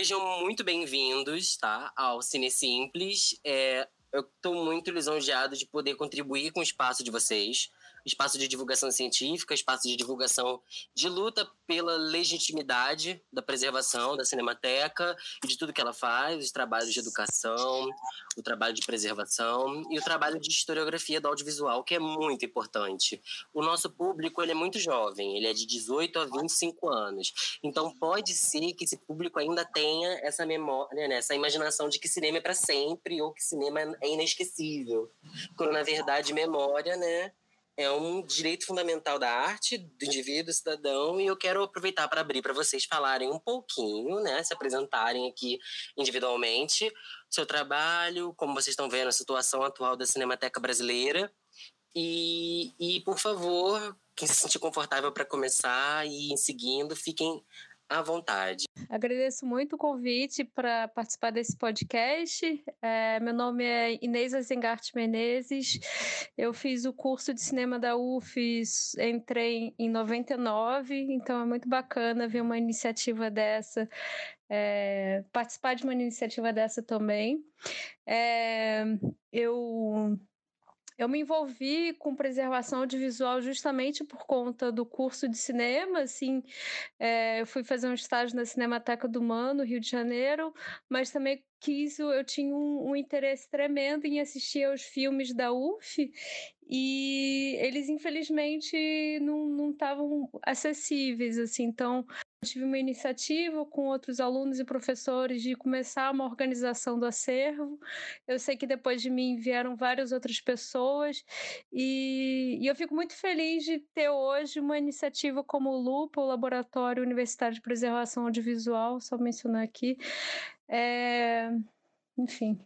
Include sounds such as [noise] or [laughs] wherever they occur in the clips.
Sejam muito bem-vindos, tá? Ao Cine Simples. É, eu estou muito lisonjeado de poder contribuir com o espaço de vocês espaço de divulgação científica, espaço de divulgação de luta pela legitimidade da preservação da Cinemateca e de tudo que ela faz, os trabalhos de educação, o trabalho de preservação e o trabalho de historiografia do audiovisual, que é muito importante. O nosso público ele é muito jovem, ele é de 18 a 25 anos. Então pode ser que esse público ainda tenha essa memória, né, essa imaginação de que cinema é para sempre ou que cinema é inesquecível. Quando na verdade memória, né, é um direito fundamental da arte, do indivíduo, cidadão, e eu quero aproveitar para abrir para vocês falarem um pouquinho, né, se apresentarem aqui individualmente, seu trabalho, como vocês estão vendo a situação atual da Cinemateca Brasileira, e, e por favor, quem se sentir confortável para começar e ir seguindo, fiquem à vontade. Agradeço muito o convite para participar desse podcast. É, meu nome é Inês Azengart Menezes. Eu fiz o curso de cinema da UFES, entrei em 99, então é muito bacana ver uma iniciativa dessa, é, participar de uma iniciativa dessa também. É, eu eu me envolvi com preservação audiovisual justamente por conta do curso de cinema, assim, é, eu fui fazer um estágio na Cinemateca do Mano, Rio de Janeiro, mas também quis, eu tinha um, um interesse tremendo em assistir aos filmes da UF e eles infelizmente não estavam acessíveis, assim, então tive uma iniciativa com outros alunos e professores de começar uma organização do acervo. Eu sei que depois de mim vieram várias outras pessoas e, e eu fico muito feliz de ter hoje uma iniciativa como o LUPA, o Laboratório Universitário de Preservação Audiovisual, só mencionar aqui. É enfim,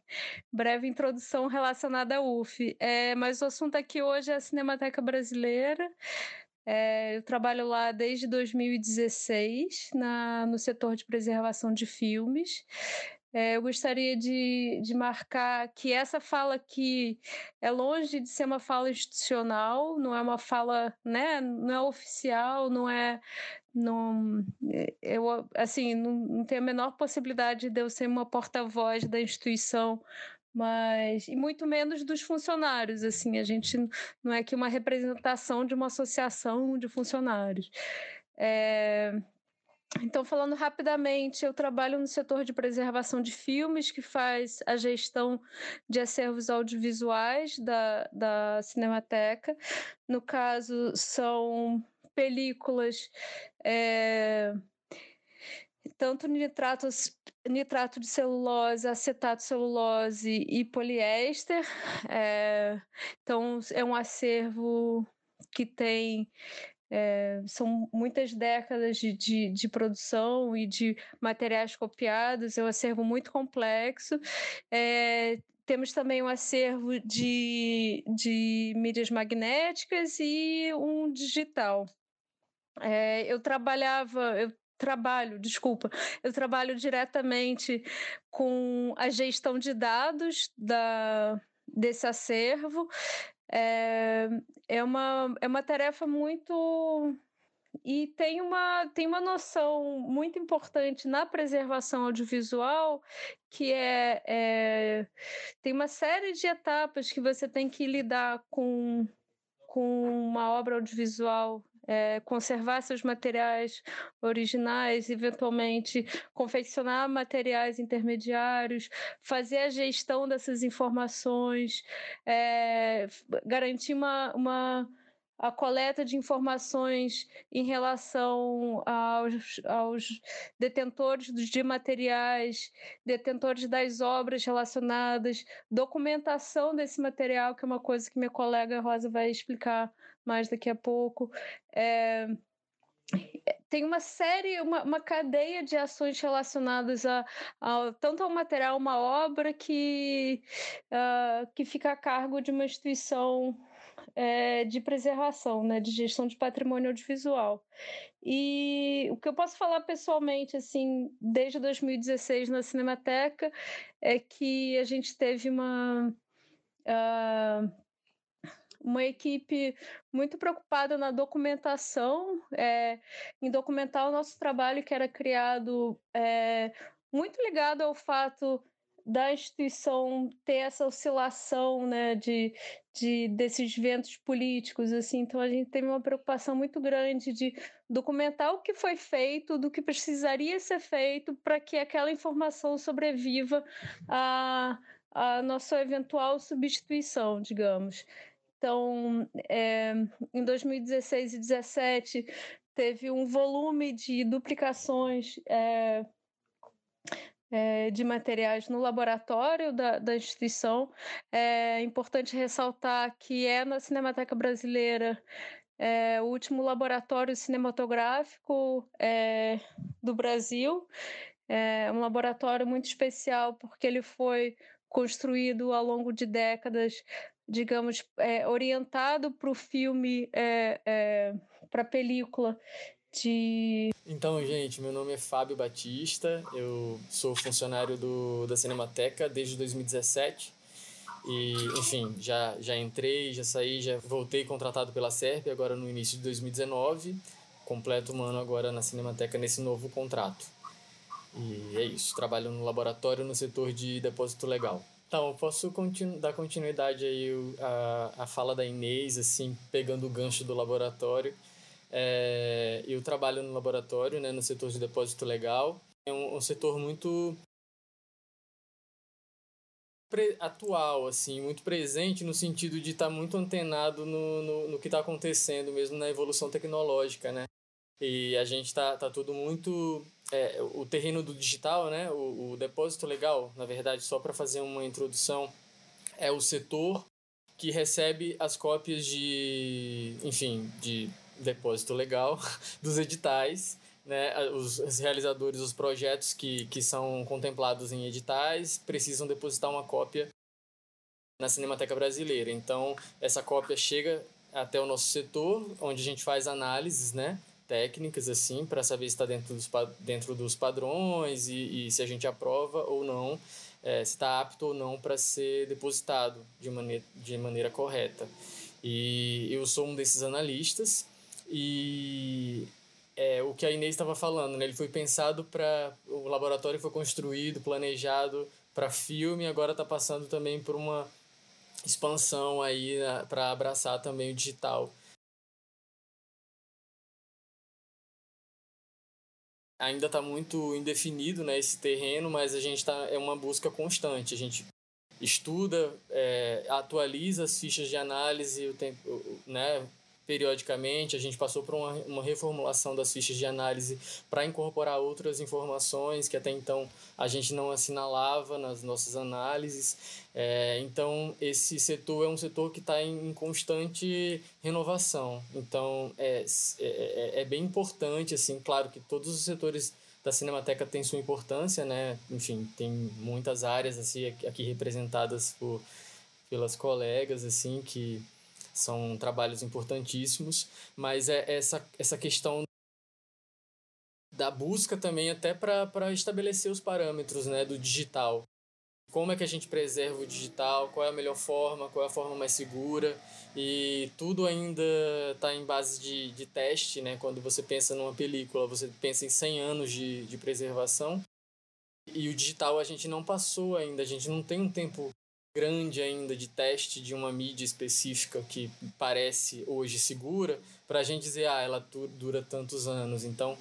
breve introdução relacionada à UF. É, mas o assunto aqui hoje é a Cinemateca Brasileira. É, eu trabalho lá desde 2016 na, no setor de preservação de filmes. É, eu gostaria de, de marcar que essa fala aqui é longe de ser uma fala institucional, não é uma fala, né, não é oficial, não é, não, eu assim, não, não tem a menor possibilidade de eu ser uma porta-voz da instituição mas e muito menos dos funcionários assim a gente não é que uma representação de uma associação de funcionários. É... então falando rapidamente eu trabalho no setor de preservação de filmes que faz a gestão de acervos audiovisuais da, da Cinemateca. No caso são películas é tanto nitratos, nitrato de celulose, acetato de celulose e poliéster. É, então, é um acervo que tem. É, são muitas décadas de, de, de, produção e de materiais copiados, é um acervo muito complexo. É, temos também um acervo de, de mídias magnéticas e um digital. É, eu trabalhava, eu trabalho, desculpa, eu trabalho diretamente com a gestão de dados da, desse acervo. É, é, uma, é uma tarefa muito. E tem uma, tem uma noção muito importante na preservação audiovisual, que é, é tem uma série de etapas que você tem que lidar com, com uma obra audiovisual é, conservar seus materiais originais, eventualmente confeccionar materiais intermediários, fazer a gestão dessas informações, é, garantir uma, uma a coleta de informações em relação aos, aos detentores de materiais, detentores das obras relacionadas, documentação desse material, que é uma coisa que minha colega Rosa vai explicar mais daqui a pouco. É, tem uma série, uma, uma cadeia de ações relacionadas a, a tanto ao material, uma obra que, uh, que fica a cargo de uma instituição é, de preservação, né, de gestão de patrimônio audiovisual. E o que eu posso falar pessoalmente, assim, desde 2016 na Cinemateca, é que a gente teve uma. Uh, uma equipe muito preocupada na documentação, é, em documentar o nosso trabalho que era criado é, muito ligado ao fato da instituição ter essa oscilação né, de, de desses ventos políticos assim. Então a gente teve uma preocupação muito grande de documentar o que foi feito do que precisaria ser feito para que aquela informação sobreviva a, a nossa eventual substituição digamos então é, em 2016 e 2017 teve um volume de duplicações é, é, de materiais no laboratório da, da instituição. É importante ressaltar que é na Cinemateca Brasileira é, o último laboratório cinematográfico é, do Brasil. É um laboratório muito especial porque ele foi construído ao longo de décadas, digamos, é, orientado para o filme, é, é, para a película de. Então, gente, meu nome é Fábio Batista, eu sou funcionário do, da Cinemateca desde 2017. E, enfim, já, já entrei, já saí, já voltei contratado pela SERP agora no início de 2019. Completo um ano agora na Cinemateca nesse novo contrato. E é isso, trabalho no laboratório no setor de depósito legal. Então, posso continu dar continuidade aí a, a fala da Inês, assim, pegando o gancho do laboratório. É, eu trabalho no laboratório, né, no setor de depósito legal. É um, um setor muito atual, assim, muito presente no sentido de estar tá muito antenado no, no, no que está acontecendo mesmo na evolução tecnológica, né? E a gente está tá tudo muito... É, o terreno do digital, né? O, o depósito legal, na verdade, só para fazer uma introdução, é o setor que recebe as cópias de, enfim, de depósito legal [laughs] dos editais, né? Os, os, realizadores, os projetos que, que são contemplados em editais precisam depositar uma cópia na Cinemateca Brasileira. Então, essa cópia chega até o nosso setor, onde a gente faz análises, né? Técnicas assim para saber se está dentro dos, dentro dos padrões e, e se a gente aprova ou não é, se está apto ou não para ser depositado de maneira, de maneira correta e eu sou um desses analistas e é, o que a Inês estava falando, né? Ele foi pensado para. O laboratório foi construído, planejado para filme, agora está passando também por uma expansão aí né, para abraçar também o digital. Ainda está muito indefinido né, esse terreno, mas a gente tá, é uma busca constante. A gente estuda, é, atualiza as fichas de análise, o tempo, né, periodicamente. A gente passou por uma, uma reformulação das fichas de análise para incorporar outras informações que até então a gente não assinalava nas nossas análises. É, então, esse setor é um setor que está em, constante renovação. Então, é, é, é, é bem importante, assim, claro que todos os setores da Cinemateca têm sua importância, né? Enfim, tem muitas áreas assim aqui representadas por pelas colegas assim que são trabalhos importantíssimos, mas é essa, essa questão da busca também até para estabelecer os parâmetros né, do digital. Como é que a gente preserva o digital, qual é a melhor forma, qual é a forma mais segura, e tudo ainda está em base de, de teste, né? Quando você pensa numa película, você pensa em 100 anos de, de preservação, e o digital a gente não passou ainda, a gente não tem um tempo grande ainda de teste de uma mídia específica que parece hoje segura, para a gente dizer, ah, ela dura tantos anos. Então,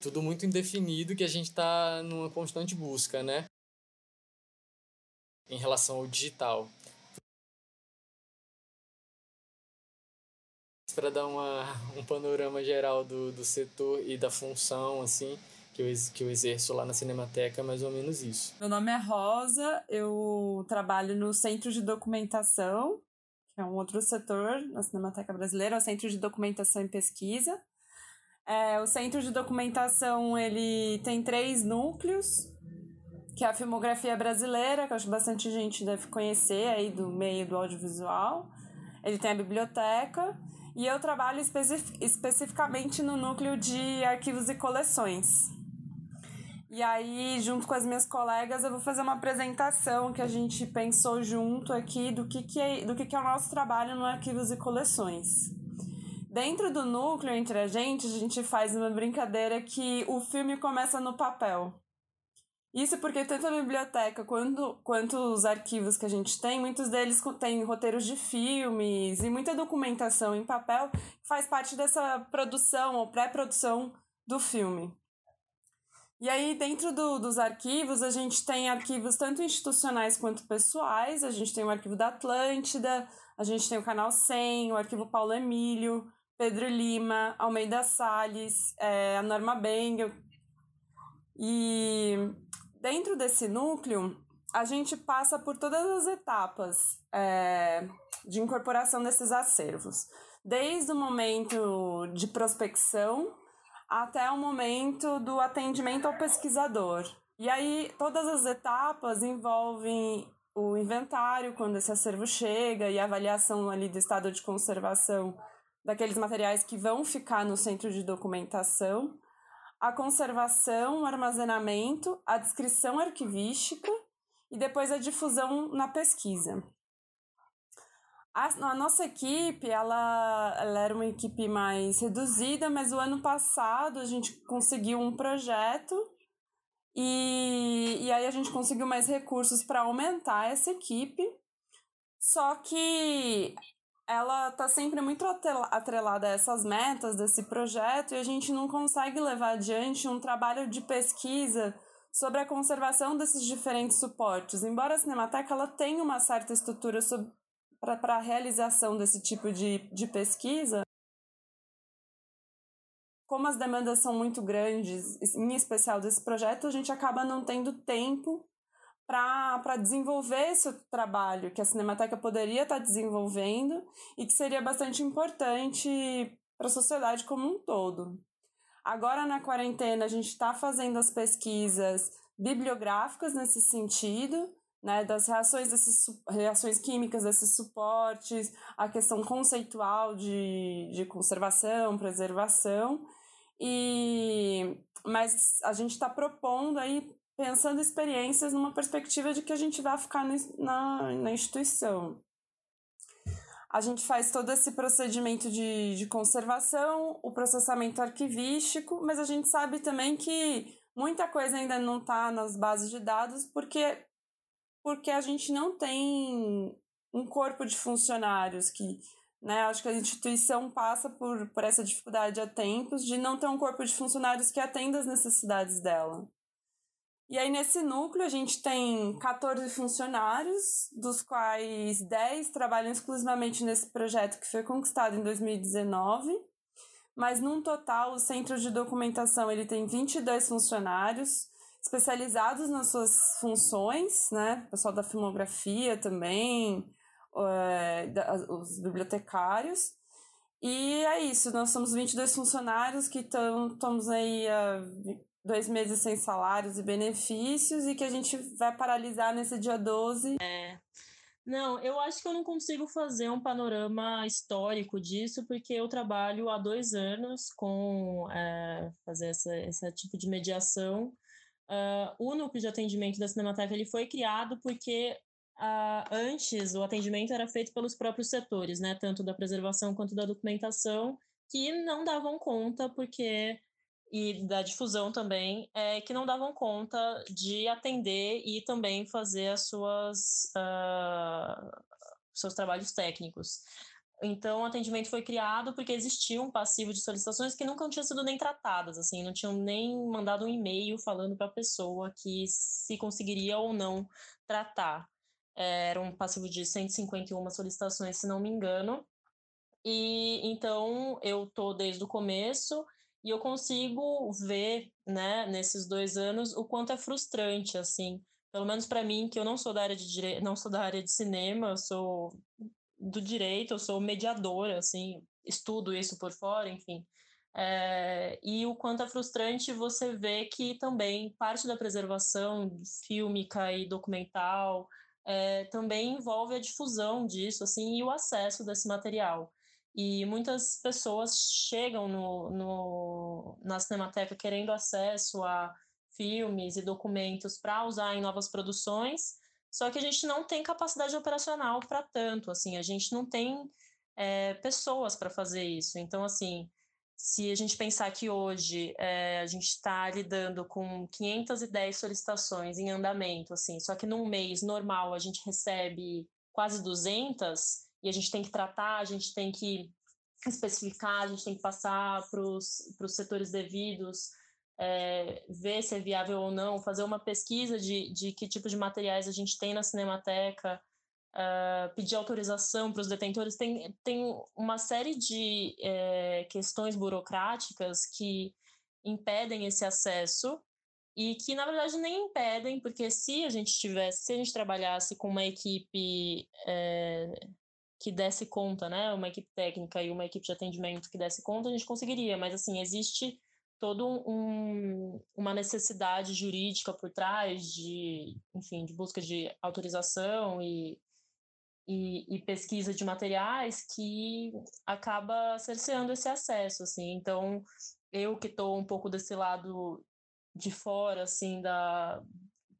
tudo muito indefinido que a gente está numa constante busca, né? Em relação ao digital. Para dar uma, um panorama geral do, do setor e da função, assim, que eu, que eu exerço lá na Cinemateca, é mais ou menos isso. Meu nome é Rosa, eu trabalho no Centro de Documentação, que é um outro setor na Cinemateca Brasileira, é o Centro de Documentação e Pesquisa. É, o Centro de Documentação ele tem três núcleos, que é a filmografia brasileira, que eu acho bastante gente deve conhecer aí do meio do audiovisual. Ele tem a biblioteca e eu trabalho especi especificamente no núcleo de arquivos e coleções. E aí, junto com as minhas colegas, eu vou fazer uma apresentação que a gente pensou junto aqui do que, que, é, do que, que é o nosso trabalho no Arquivos e Coleções. Dentro do núcleo entre a gente, a gente faz uma brincadeira que o filme começa no papel. Isso porque tanto a biblioteca quanto, quanto os arquivos que a gente tem, muitos deles têm roteiros de filmes e muita documentação em papel que faz parte dessa produção ou pré-produção do filme. E aí, dentro do, dos arquivos, a gente tem arquivos tanto institucionais quanto pessoais. A gente tem o arquivo da Atlântida, a gente tem o Canal 100, o arquivo Paulo Emílio, Pedro Lima, Almeida Salles, é, a Norma Bengel. E dentro desse núcleo, a gente passa por todas as etapas é, de incorporação desses acervos. Desde o momento de prospecção, até o momento do atendimento ao pesquisador. E aí, todas as etapas envolvem o inventário, quando esse acervo chega, e a avaliação ali do estado de conservação daqueles materiais que vão ficar no centro de documentação, a conservação, o armazenamento, a descrição arquivística e depois a difusão na pesquisa. A, a, nossa equipe, ela, ela era uma equipe mais reduzida, mas o ano passado a gente conseguiu um projeto e, e aí a gente conseguiu mais recursos para aumentar essa equipe. Só que ela está sempre muito atrelada a essas metas desse projeto e a gente não consegue levar adiante um trabalho de pesquisa sobre a conservação desses diferentes suportes. Embora a Cinemateca ela tenha uma certa estrutura para a realização desse tipo de, de pesquisa, como as demandas são muito grandes, em especial desse projeto, a gente acaba não tendo tempo para desenvolver esse trabalho que a Cinemateca poderia estar tá desenvolvendo e que seria bastante importante para a sociedade como um todo. Agora, na quarentena, a gente está fazendo as pesquisas bibliográficas nesse sentido, né, das reações, desses, reações químicas desses suportes, a questão conceitual de, de conservação, preservação, e mas a gente está propondo aí, pensando experiências numa perspectiva de que a gente vai ficar na, na instituição. A gente faz todo esse procedimento de, de conservação, o processamento arquivístico, mas a gente sabe também que muita coisa ainda não está nas bases de dados, porque porque a gente não tem um corpo de funcionários que, né, acho que a instituição passa por, por essa dificuldade há tempos de não ter um corpo de funcionários que atenda às necessidades dela. E aí, nesse núcleo, a gente tem 14 funcionários, dos quais 10 trabalham exclusivamente nesse projeto que foi conquistado em 2019. Mas, num total, o Centro de Documentação ele tem 22 funcionários, especializados nas suas funções, né? O pessoal da filmografia também, é, da, os bibliotecários. E é isso, nós somos 22 funcionários que estamos aí há dois meses sem salários e benefícios e que a gente vai paralisar nesse dia 12. É. Não, eu acho que eu não consigo fazer um panorama histórico disso, porque eu trabalho há dois anos com é, fazer essa, esse tipo de mediação Uh, o núcleo de atendimento da Cinemateca ele foi criado porque uh, antes o atendimento era feito pelos próprios setores, né, tanto da preservação quanto da documentação, que não davam conta porque e da difusão também, é, que não davam conta de atender e também fazer as suas uh, seus trabalhos técnicos. Então, o atendimento foi criado porque existia um passivo de solicitações que nunca tinham sido nem tratadas, assim, não tinham nem mandado um e-mail falando para a pessoa que se conseguiria ou não tratar. Era um passivo de 151 solicitações, se não me engano. E então eu tô desde o começo e eu consigo ver, né, nesses dois anos, o quanto é frustrante, assim, pelo menos para mim, que eu não sou da área de dire... não sou da área de cinema, eu sou do direito, eu sou mediadora, assim, estudo isso por fora, enfim. É, e o quanto é frustrante você ver que também parte da preservação fílmica e documental é, também envolve a difusão disso, assim, e o acesso desse material. E muitas pessoas chegam no, no, na Cinemateca querendo acesso a filmes e documentos para usar em novas produções, só que a gente não tem capacidade operacional para tanto, assim, a gente não tem é, pessoas para fazer isso. Então, assim, se a gente pensar que hoje é, a gente está lidando com 510 solicitações em andamento, assim, só que num mês normal a gente recebe quase 200 e a gente tem que tratar, a gente tem que especificar, a gente tem que passar para os setores devidos, é, ver se é viável ou não, fazer uma pesquisa de, de que tipo de materiais a gente tem na Cinemateca, uh, pedir autorização para os detentores, tem, tem uma série de é, questões burocráticas que impedem esse acesso e que na verdade nem impedem, porque se a gente tivesse, se a gente trabalhasse com uma equipe é, que desse conta, né, uma equipe técnica e uma equipe de atendimento que desse conta, a gente conseguiria, mas assim, existe toda um, uma necessidade jurídica por trás de, enfim, de busca de autorização e e, e, pesquisa de materiais que acaba cerceando esse acesso, assim. Então, eu que estou um pouco desse lado de fora, assim, da,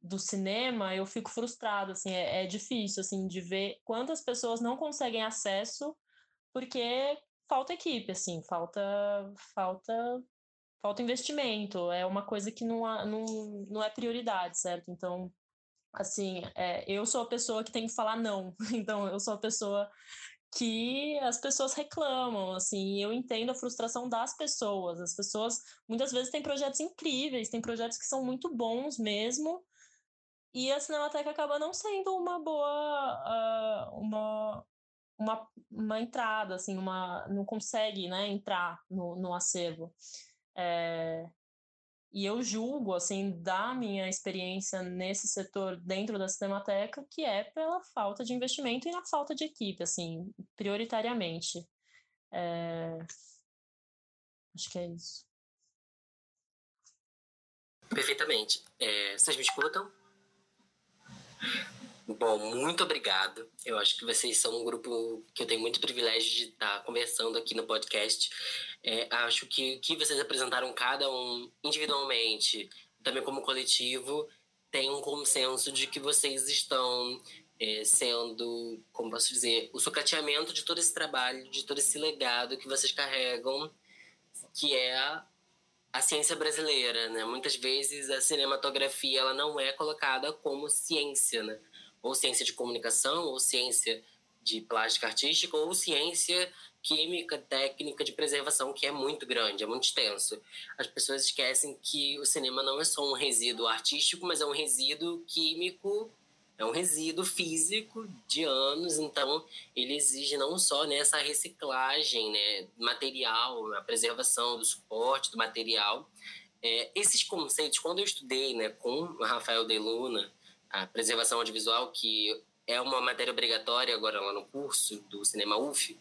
do cinema, eu fico frustrada, assim, é, é difícil, assim, de ver quantas pessoas não conseguem acesso porque falta equipe, assim, falta, falta, falta investimento, é uma coisa que não, não, não é prioridade, certo? Então, assim, é, eu sou a pessoa que tem que falar não. [laughs] Então, eu sou a pessoa que as pessoas reclamam, assim, eu entendo a frustração das pessoas. As pessoas muitas vezes têm projetos incríveis, têm projetos que são muito bons mesmo, e a Cinemateca acaba não sendo uma boa uh, uma, uma, uma entrada, assim, uma não consegue, né, entrar no, no acervo. É, e eu julgo, assim, da minha experiência nesse setor dentro da Cinemateca, que é pela falta de investimento e na falta de equipe, assim, prioritariamente. É... Acho que é isso. Perfeitamente. É, vocês me escutam? Bom, muito obrigado. Eu acho que vocês são um grupo que eu tenho muito privilégio de estar conversando aqui no podcast. É, acho que o que vocês apresentaram, cada um individualmente, também como coletivo, tem um consenso de que vocês estão é, sendo, como posso dizer, o sucateamento de todo esse trabalho, de todo esse legado que vocês carregam, que é a ciência brasileira, né? Muitas vezes a cinematografia ela não é colocada como ciência, né? Ou ciência de comunicação, ou ciência de plástica artística, ou ciência química, técnica de preservação, que é muito grande, é muito extenso. As pessoas esquecem que o cinema não é só um resíduo artístico, mas é um resíduo químico, é um resíduo físico de anos, então ele exige não só né, reciclagem né, material, a preservação do suporte do material. É, esses conceitos, quando eu estudei né, com Rafael De Luna, a preservação audiovisual, que é uma matéria obrigatória agora lá no curso do Cinema UF,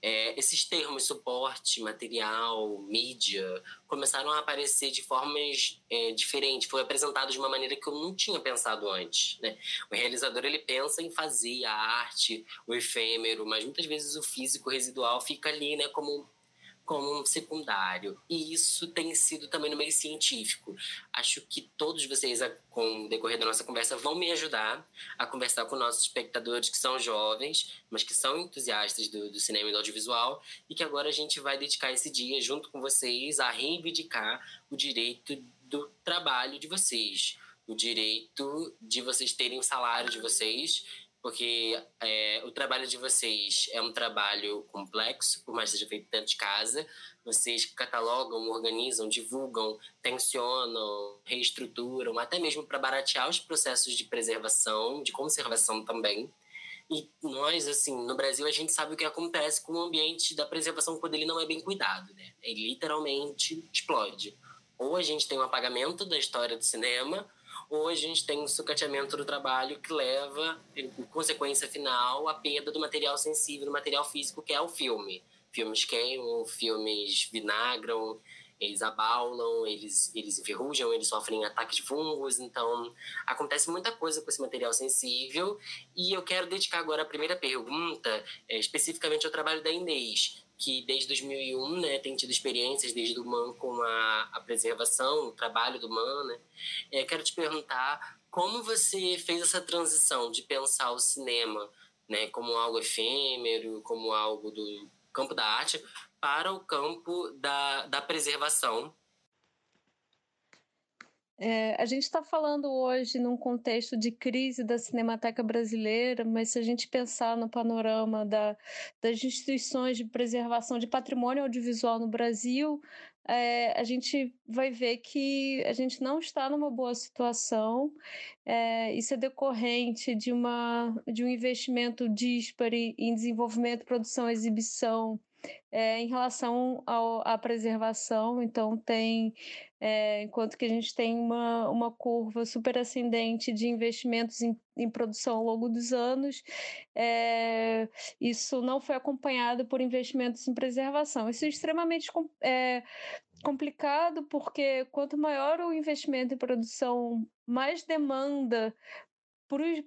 é, esses termos suporte, material, mídia, começaram a aparecer de formas é, diferentes. Foi apresentado de uma maneira que eu não tinha pensado antes. Né? O realizador ele pensa em fazer a arte, o efêmero, mas muitas vezes o físico residual fica ali né, como como um secundário. E isso tem sido também no meio científico. Acho que todos vocês, com o decorrer da nossa conversa, vão me ajudar a conversar com nossos espectadores que são jovens, mas que são entusiastas do, do cinema e do audiovisual, e que agora a gente vai dedicar esse dia, junto com vocês, a reivindicar o direito do trabalho de vocês. O direito de vocês terem o salário de vocês porque é, o trabalho de vocês é um trabalho complexo, por mais que seja feito dentro de casa. Vocês catalogam, organizam, divulgam, tensionam, reestruturam, até mesmo para baratear os processos de preservação, de conservação também. E nós, assim, no Brasil, a gente sabe o que acontece com o ambiente da preservação quando ele não é bem cuidado, né? Ele literalmente explode. Ou a gente tem um apagamento da história do cinema, Hoje a gente tem um sucateamento do trabalho que leva, em consequência final, a perda do material sensível, do material físico, que é o filme. Filmes queimam, filmes vinagram, eles abaulam, eles, eles enferrujam, eles sofrem ataques de fungos. Então, acontece muita coisa com esse material sensível. E eu quero dedicar agora a primeira pergunta, é, especificamente ao trabalho da Inês que desde 2001 né, tem tido experiências desde o MAN com a, a preservação, o trabalho do MAN. Né? É, quero te perguntar como você fez essa transição de pensar o cinema né, como algo efêmero, como algo do campo da arte para o campo da, da preservação é, a gente está falando hoje num contexto de crise da Cinemateca Brasileira, mas se a gente pensar no panorama da, das instituições de preservação de patrimônio audiovisual no Brasil, é, a gente vai ver que a gente não está numa boa situação. É, isso é decorrente de, uma, de um investimento dispare em desenvolvimento, produção, exibição é, em relação ao, à preservação. Então, tem, é, enquanto que a gente tem uma, uma curva super ascendente de investimentos em, em produção ao longo dos anos, é, isso não foi acompanhado por investimentos em preservação. Isso é extremamente complicado, porque quanto maior o investimento em produção, mais demanda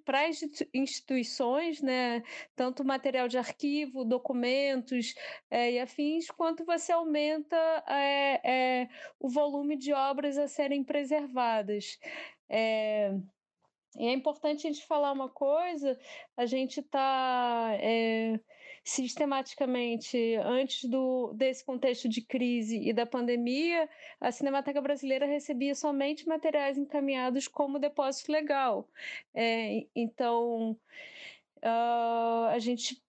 para as instituições, né, tanto material de arquivo, documentos é, e afins, quanto você aumenta é, é, o volume de obras a serem preservadas. E é importante a gente falar uma coisa: a gente está sistematicamente, antes do, desse contexto de crise e da pandemia, a Cinemateca Brasileira recebia somente materiais encaminhados como depósito legal. É, então, uh, a gente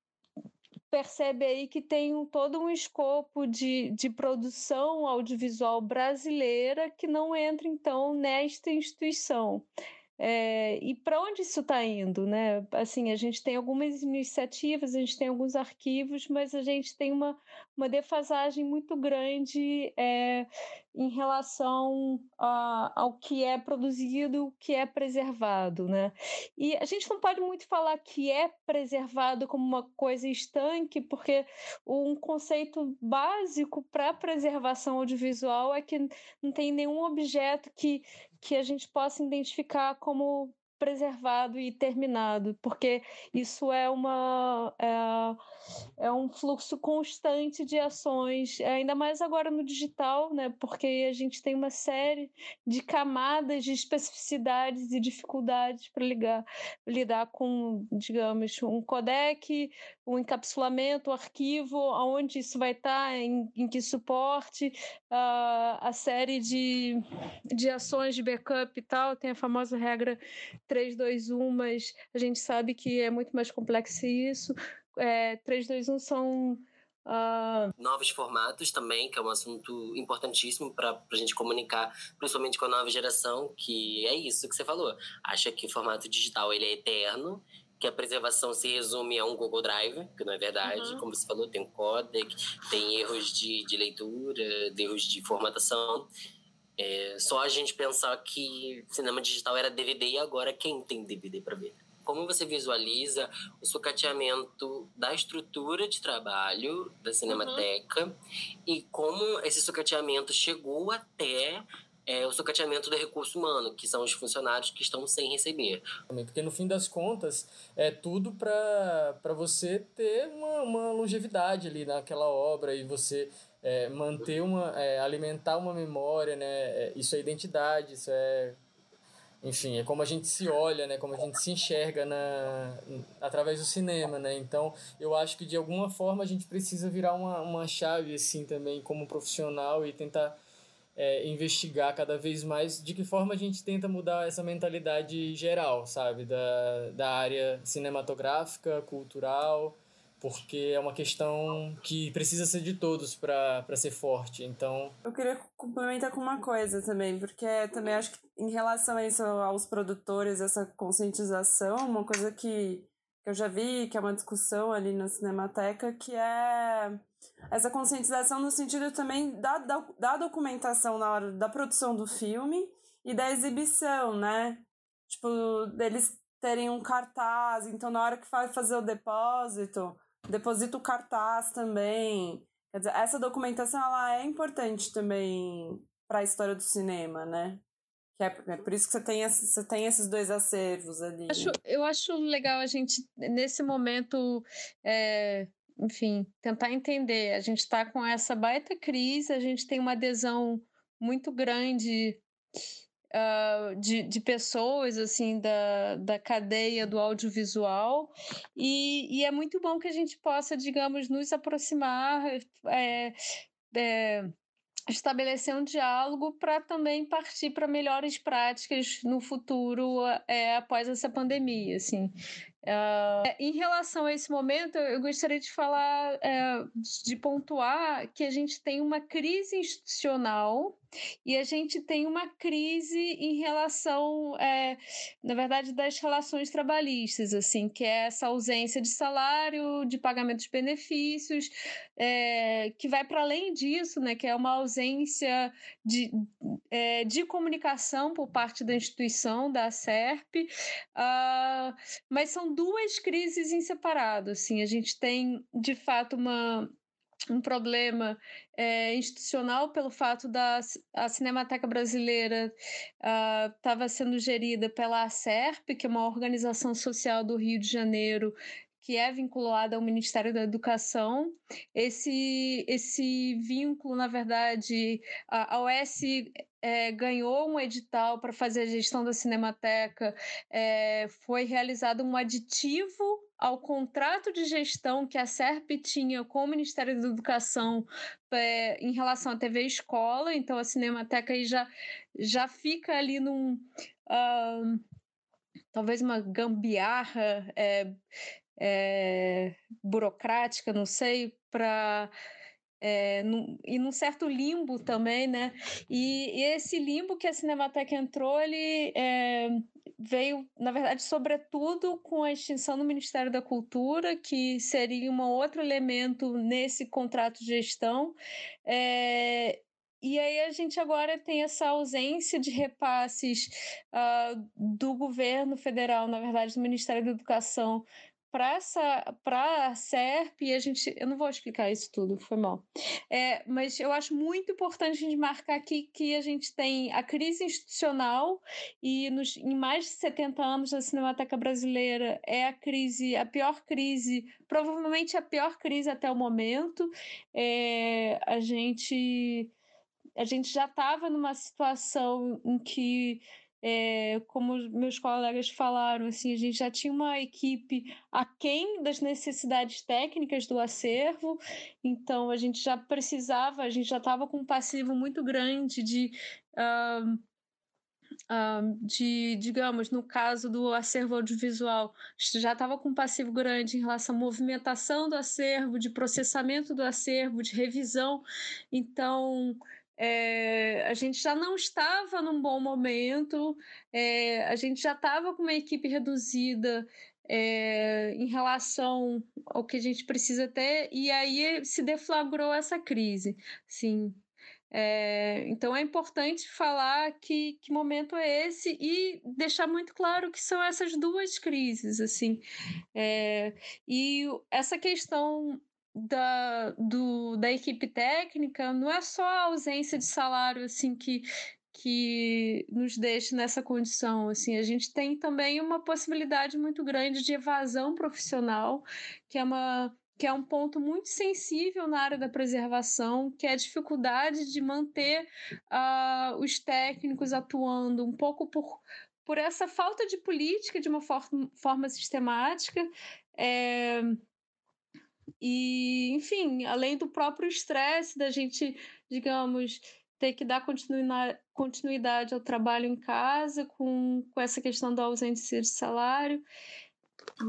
percebe aí que tem um, todo um escopo de, de produção audiovisual brasileira que não entra, então, nesta instituição. É, e para onde isso está indo, né? Assim, a gente tem algumas iniciativas, a gente tem alguns arquivos, mas a gente tem uma, uma defasagem muito grande é, em relação a, ao que é produzido, o que é preservado, né? E a gente não pode muito falar que é preservado como uma coisa estanque, porque um conceito básico para preservação audiovisual é que não tem nenhum objeto que que a gente possa identificar como preservado e terminado, porque isso é uma é, é, um fluxo constante de ações, ainda mais agora no digital, né? Porque a gente tem uma série de camadas de especificidades e dificuldades para ligar lidar com, digamos, um codec, um encapsulamento, o arquivo, aonde isso vai estar, tá, em, em que suporte, uh, a série de, de ações de backup e tal, tem a famosa regra 3, 2, 1, mas a gente sabe que é muito mais complexo isso. É, 3, 2, 1 são. Uh... Novos formatos também, que é um assunto importantíssimo para a gente comunicar, principalmente com a nova geração, que é isso que você falou. Acha que o formato digital ele é eterno, que a preservação se resume a um Google Drive, que não é verdade. Uhum. Como você falou, tem um codec, tem erros de, de leitura, erros de formatação. É só a gente pensar que cinema digital era DVD e agora quem tem DVD para ver? Como você visualiza o sucateamento da estrutura de trabalho da Cinemateca uhum. e como esse sucateamento chegou até é, o sucateamento do recurso humano, que são os funcionários que estão sem receber. Porque no fim das contas, é tudo para você ter uma, uma longevidade ali naquela obra e você é, manter uma, é, alimentar uma memória, né? É, isso é identidade, isso é, enfim, é como a gente se olha, né? Como a gente se enxerga na, através do cinema, né? Então, eu acho que de alguma forma a gente precisa virar uma, uma chave assim também como profissional e tentar é, investigar cada vez mais de que forma a gente tenta mudar essa mentalidade geral, sabe, da, da área cinematográfica, cultural porque é uma questão que precisa ser de todos para ser forte. Então. Eu queria complementar com uma coisa também, porque também acho que em relação a isso aos produtores, essa conscientização, uma coisa que eu já vi, que é uma discussão ali na Cinemateca, que é essa conscientização no sentido também da, da, da documentação na hora da produção do filme e da exibição, né? Tipo, deles terem um cartaz, então na hora que vai fazer o depósito, deposita o cartaz também. Quer dizer, essa documentação ela é importante também para a história do cinema, né? Que é, é por isso que você tem, você tem esses dois acervos ali. Acho, eu acho legal a gente, nesse momento, é, enfim, tentar entender. A gente está com essa baita crise, a gente tem uma adesão muito grande uh, de, de pessoas assim da, da cadeia do audiovisual e, e é muito bom que a gente possa, digamos, nos aproximar. É, é, estabelecer um diálogo para também partir para melhores práticas no futuro é, após essa pandemia, assim. Uh, em relação a esse momento, eu gostaria de falar, uh, de pontuar que a gente tem uma crise institucional e a gente tem uma crise em relação, é, na verdade, das relações trabalhistas, assim, que é essa ausência de salário, de pagamento de benefícios, é, que vai para além disso, né, que é uma ausência de, é, de comunicação por parte da instituição, da SERP, uh, mas são duas crises em separado, assim, a gente tem, de fato, uma um problema é, institucional pelo fato da a Cinemateca Brasileira estava uh, sendo gerida pela ACERP, que é uma organização social do Rio de Janeiro que é vinculada ao Ministério da Educação. Esse, esse vínculo, na verdade, a, a OS é, ganhou um edital para fazer a gestão da Cinemateca, é, foi realizado um aditivo ao contrato de gestão que a SERP tinha com o Ministério da Educação é, em relação à TV Escola, então a Cinemateca aí já, já fica ali num. Uh, talvez uma gambiarra é, é, burocrática, não sei, para é, num, e num certo limbo também, né? E, e, esse limbo que a Cinemateca entrou, ele é, veio, na verdade, sobretudo com a extinção do Ministério da Cultura, que seria um outro elemento nesse contrato de gestão. É, e aí a gente agora tem essa ausência de repasses uh, do governo federal, na verdade, do Ministério da Educação, para a SERP e a gente eu não vou explicar isso tudo foi mal. É, mas eu acho muito importante a gente marcar aqui que a gente tem a crise institucional e nos, em mais de 70 anos da Cinemateca Brasileira é a crise a pior crise provavelmente a pior crise até o momento. É, a gente a gente já estava numa situação em que é, como meus colegas falaram, assim, a gente já tinha uma equipe aquém das necessidades técnicas do acervo, então a gente já precisava, a gente já estava com um passivo muito grande de. Uh, de, digamos, no caso do acervo audiovisual, já estava com um passivo grande em relação à movimentação do acervo, de processamento do acervo, de revisão. Então, é, a gente já não estava num bom momento, é, a gente já estava com uma equipe reduzida é, em relação ao que a gente precisa ter, e aí se deflagrou essa crise. Sim. Então é importante falar que, que momento é esse e deixar muito claro que são essas duas crises assim e essa questão da, do, da equipe técnica não é só a ausência de salário assim que, que nos deixa nessa condição assim a gente tem também uma possibilidade muito grande de evasão profissional que é uma que é um ponto muito sensível na área da preservação, que é a dificuldade de manter uh, os técnicos atuando um pouco por, por essa falta de política de uma for forma sistemática. É, e, enfim, além do próprio estresse da gente, digamos, ter que dar continuidade ao trabalho em casa com, com essa questão da ausência de salário.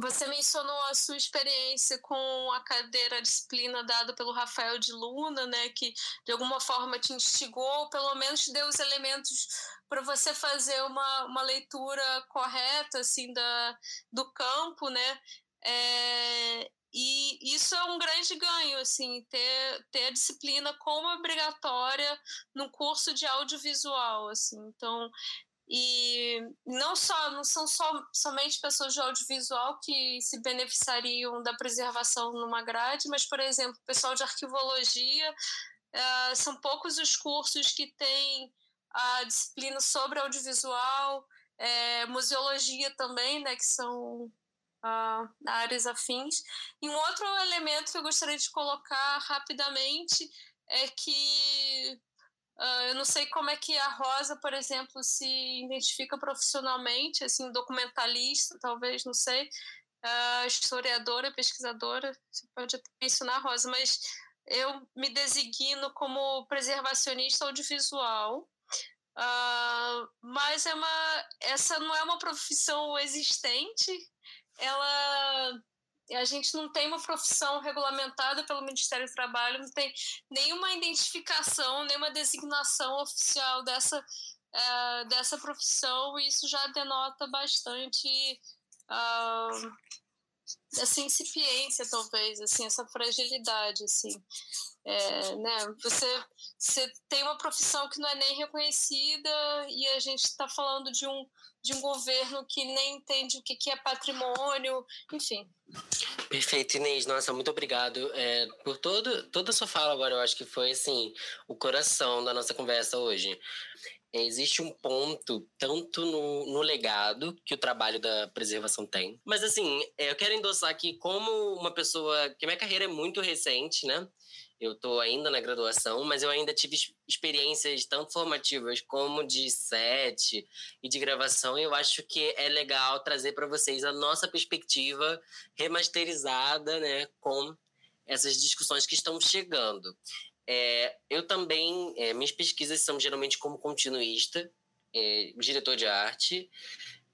Você mencionou a sua experiência com a cadeira disciplina dada pelo Rafael de Luna, né, que de alguma forma te instigou, pelo menos te deu os elementos para você fazer uma, uma leitura correta assim da, do campo, né? É, e isso é um grande ganho, assim, ter, ter a disciplina como obrigatória no curso de audiovisual, assim. Então, e não só não são só, somente pessoas de audiovisual que se beneficiariam da preservação numa grade, mas, por exemplo, pessoal de arquivologia, uh, são poucos os cursos que têm a disciplina sobre audiovisual, é, museologia também, né, que são uh, áreas afins. E um outro elemento que eu gostaria de colocar rapidamente é que Uh, eu não sei como é que a Rosa, por exemplo, se identifica profissionalmente, assim, documentalista, talvez, não sei, uh, historiadora, pesquisadora, você pode até mencionar Rosa, mas eu me designo como preservacionista audiovisual, uh, mas é uma, essa não é uma profissão existente, ela a gente não tem uma profissão regulamentada pelo Ministério do Trabalho, não tem nenhuma identificação, nenhuma designação oficial dessa, uh, dessa profissão, e isso já denota bastante uh, essa incipiência, talvez, assim, essa fragilidade, assim. É, né? Você, você tem uma profissão que não é nem reconhecida e a gente está falando de um, de um governo que nem entende o que, que é patrimônio, enfim. Perfeito, Inês. Nossa, muito obrigado é, por todo, toda a sua fala agora. Eu acho que foi, assim, o coração da nossa conversa hoje. Existe um ponto, tanto no, no legado que o trabalho da preservação tem. Mas, assim, é, eu quero endossar aqui como uma pessoa que minha carreira é muito recente, né? Eu estou ainda na graduação, mas eu ainda tive experiências tanto formativas como de set e de gravação. E eu acho que é legal trazer para vocês a nossa perspectiva remasterizada, né, com essas discussões que estão chegando. É, eu também, é, minhas pesquisas são geralmente como continuista, é, diretor de arte,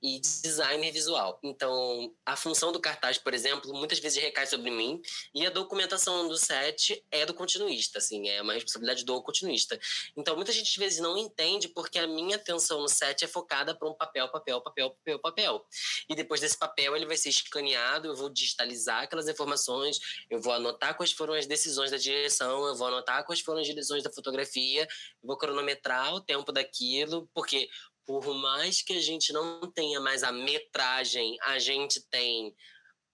e designer visual. Então, a função do cartaz, por exemplo, muitas vezes recai sobre mim e a documentação do set é do continuista, assim, é uma responsabilidade do continuista. Então, muita gente às vezes não entende porque a minha atenção no set é focada para um papel, papel, papel, papel, papel. E depois desse papel ele vai ser escaneado, eu vou digitalizar aquelas informações, eu vou anotar quais foram as decisões da direção, eu vou anotar quais foram as decisões da fotografia, eu vou cronometrar o tempo daquilo, porque por mais que a gente não tenha mais a metragem, a gente tem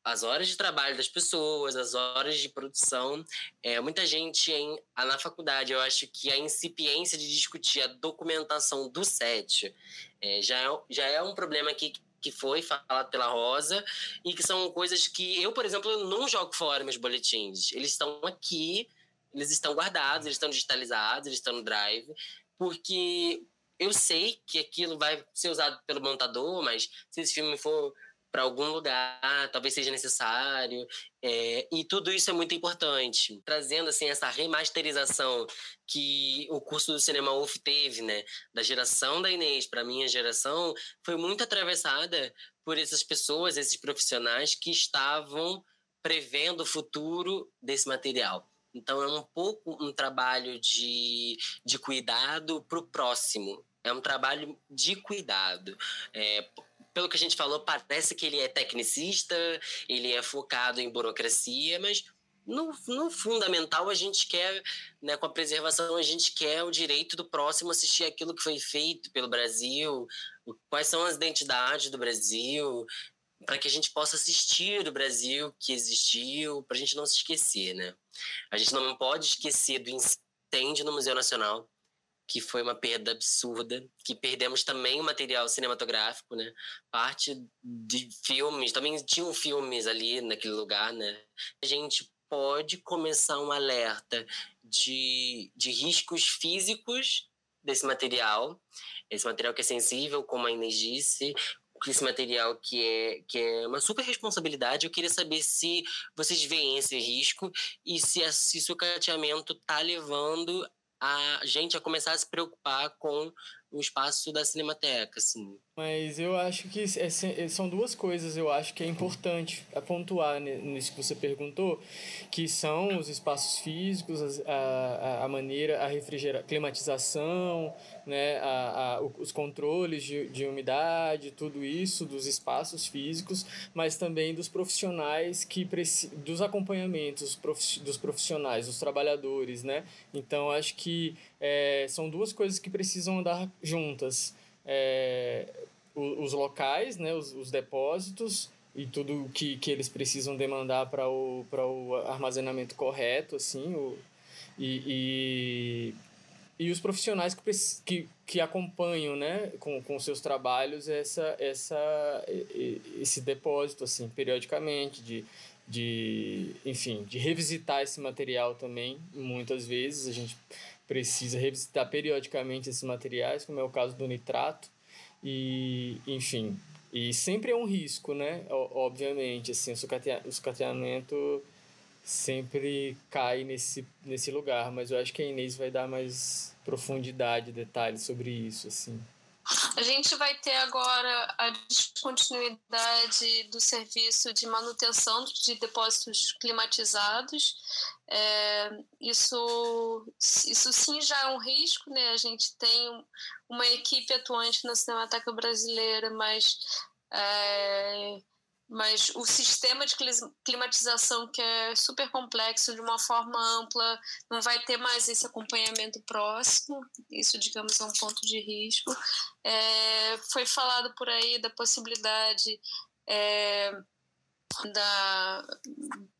as horas de trabalho das pessoas, as horas de produção. É, muita gente em, na faculdade, eu acho que a incipiência de discutir a documentação do set é, já, é, já é um problema que, que foi falado pela Rosa e que são coisas que eu, por exemplo, não jogo fora meus boletins. Eles estão aqui, eles estão guardados, eles estão digitalizados, eles estão no Drive, porque eu sei que aquilo vai ser usado pelo montador, mas se esse filme for para algum lugar, talvez seja necessário. É, e tudo isso é muito importante. Trazendo assim essa remasterização que o curso do Cinema UF teve, né? Da geração da Inês para minha geração, foi muito atravessada por essas pessoas, esses profissionais que estavam prevendo o futuro desse material. Então é um pouco um trabalho de, de cuidado para o próximo. É um trabalho de cuidado. É, pelo que a gente falou, parece que ele é tecnicista, ele é focado em burocracia, mas no, no, fundamental, a gente quer, né, com a preservação, a gente quer o direito do próximo assistir aquilo que foi feito pelo Brasil, quais são as identidades do Brasil, para que a gente possa assistir o Brasil que existiu, para a gente não se esquecer, né? A gente não pode esquecer do incêndio no Museu Nacional, que foi uma perda absurda, que perdemos também o material cinematográfico, né? Parte de filmes, também tinham filmes ali naquele lugar, né? A gente pode começar um alerta de, de riscos físicos desse material, esse material que é sensível, como a Inês disse, esse material que é, que é uma super responsabilidade. Eu queria saber se vocês veem esse risco e se esse sucateamento está levando a gente a começar a se preocupar com o espaço da Cinemateca, assim. Mas eu acho que é, é, são duas coisas, eu acho que é importante pontuar nisso que você perguntou, que são os espaços físicos, a, a, a maneira, a refrigera, climatização, né, a, a, os controles de, de umidade, tudo isso dos espaços físicos, mas também dos profissionais que dos acompanhamentos dos profissionais, dos trabalhadores, né? Então acho que é, são duas coisas que precisam andar juntas. É, os locais, né, os, os depósitos e tudo que, que eles precisam demandar para o, o armazenamento correto, assim, o, e, e, os profissionais que, que, que acompanham, né, com, com seus trabalhos essa, essa, esse depósito, assim, periodicamente, de, de, enfim, de revisitar esse material também, muitas vezes a gente precisa revisitar periodicamente esses materiais, como é o caso do nitrato, e, enfim, e sempre é um risco, né? Obviamente, assim, o sucateamento sempre cai nesse, nesse lugar, mas eu acho que a Inês vai dar mais profundidade, detalhes sobre isso, assim. A gente vai ter agora a descontinuidade do serviço de manutenção de depósitos climatizados. É, isso, isso sim já é um risco, né? A gente tem uma equipe atuante na Cinemateca Brasileira, mas é, mas o sistema de climatização que é super complexo de uma forma ampla não vai ter mais esse acompanhamento próximo isso digamos é um ponto de risco é, foi falado por aí da possibilidade é, da,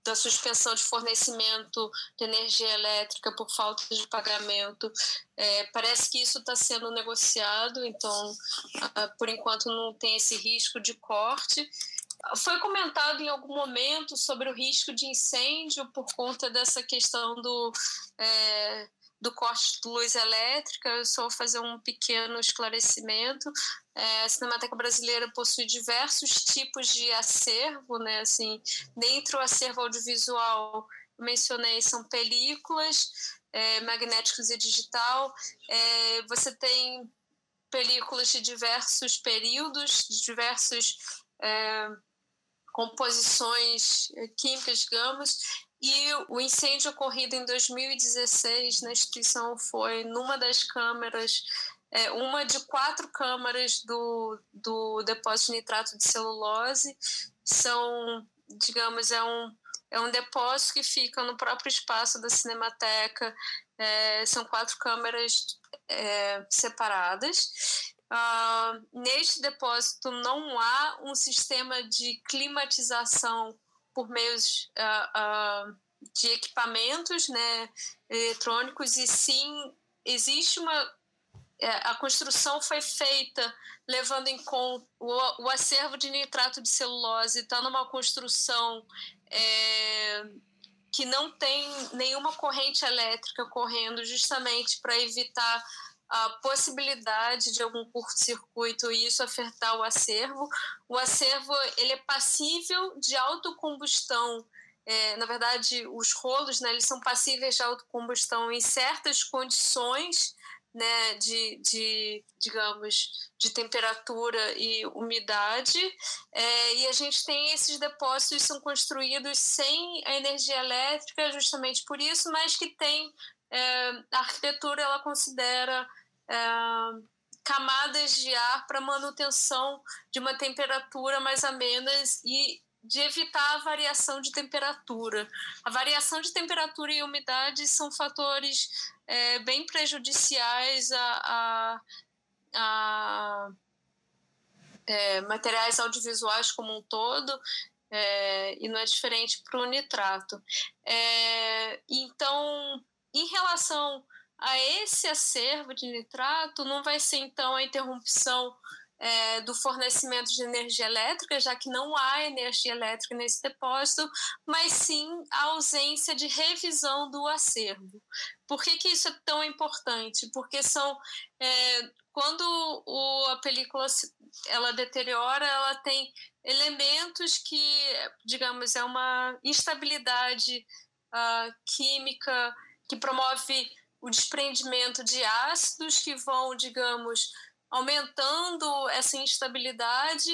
da suspensão de fornecimento de energia elétrica por falta de pagamento. É, parece que isso está sendo negociado, então, por enquanto, não tem esse risco de corte. Foi comentado em algum momento sobre o risco de incêndio por conta dessa questão do, é, do corte de luz elétrica. Eu só vou fazer um pequeno esclarecimento. É, a Cinemateca Brasileira possui diversos tipos de acervo, né? Assim, dentro do acervo audiovisual, mencionei, são películas, é, magnéticos e digital. É, você tem películas de diversos períodos, de diversos é, composições químicas, digamos, e o incêndio ocorrido em 2016 na instituição foi numa das câmeras, é, uma de quatro câmaras do, do depósito de nitrato de celulose. São, digamos, é um, é um depósito que fica no próprio espaço da Cinemateca. É, são quatro câmeras é, separadas. Uh, neste depósito não há um sistema de climatização por meios uh, uh, de equipamentos né, eletrônicos, e sim existe uma. É, a construção foi feita levando em conta o, o acervo de nitrato de celulose, está numa construção. É, que não tem nenhuma corrente elétrica correndo, justamente para evitar a possibilidade de algum curto-circuito e isso afetar o acervo. O acervo ele é passível de autocombustão. É, na verdade, os rolos né, eles são passíveis de autocombustão em certas condições né, de, de, digamos, de temperatura e umidade. É, e a gente tem esses depósitos são construídos sem a energia elétrica, justamente por isso, mas que tem é, a arquitetura ela considera é, camadas de ar para manutenção de uma temperatura mais amena e de evitar a variação de temperatura. A variação de temperatura e umidade são fatores é, bem prejudiciais a, a, a é, materiais audiovisuais como um todo, é, e não é diferente para o nitrato. É, então, em relação a esse acervo de nitrato, não vai ser então a interrupção é, do fornecimento de energia elétrica, já que não há energia elétrica nesse depósito, mas sim a ausência de revisão do acervo. Por que, que isso é tão importante? Porque são é, quando o, a película ela deteriora, ela tem elementos que, digamos, é uma instabilidade uh, química que promove o desprendimento de ácidos que vão, digamos, aumentando essa instabilidade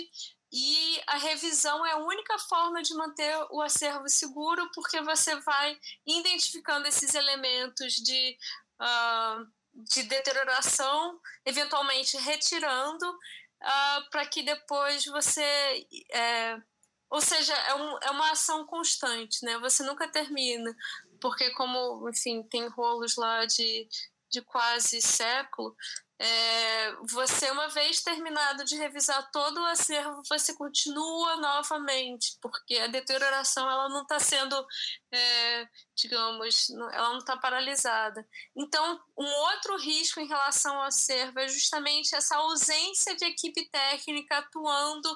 e a revisão é a única forma de manter o acervo seguro, porque você vai identificando esses elementos de, uh, de deterioração, eventualmente retirando, uh, para que depois você. É, ou seja, é, um, é uma ação constante, né? Você nunca termina porque como, enfim, tem rolos lá de, de quase século, é, você, uma vez terminado de revisar todo o acervo, você continua novamente, porque a deterioração ela não está sendo, é, digamos, ela não está paralisada. Então, um outro risco em relação ao acervo é justamente essa ausência de equipe técnica atuando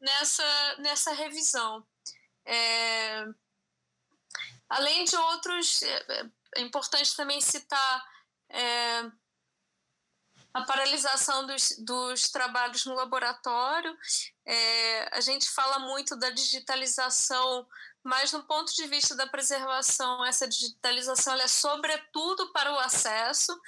nessa, nessa revisão. É, Além de outros, é, é importante também citar é, a paralisação dos, dos trabalhos no laboratório. É, a gente fala muito da digitalização, mas no ponto de vista da preservação, essa digitalização é sobretudo para o acesso,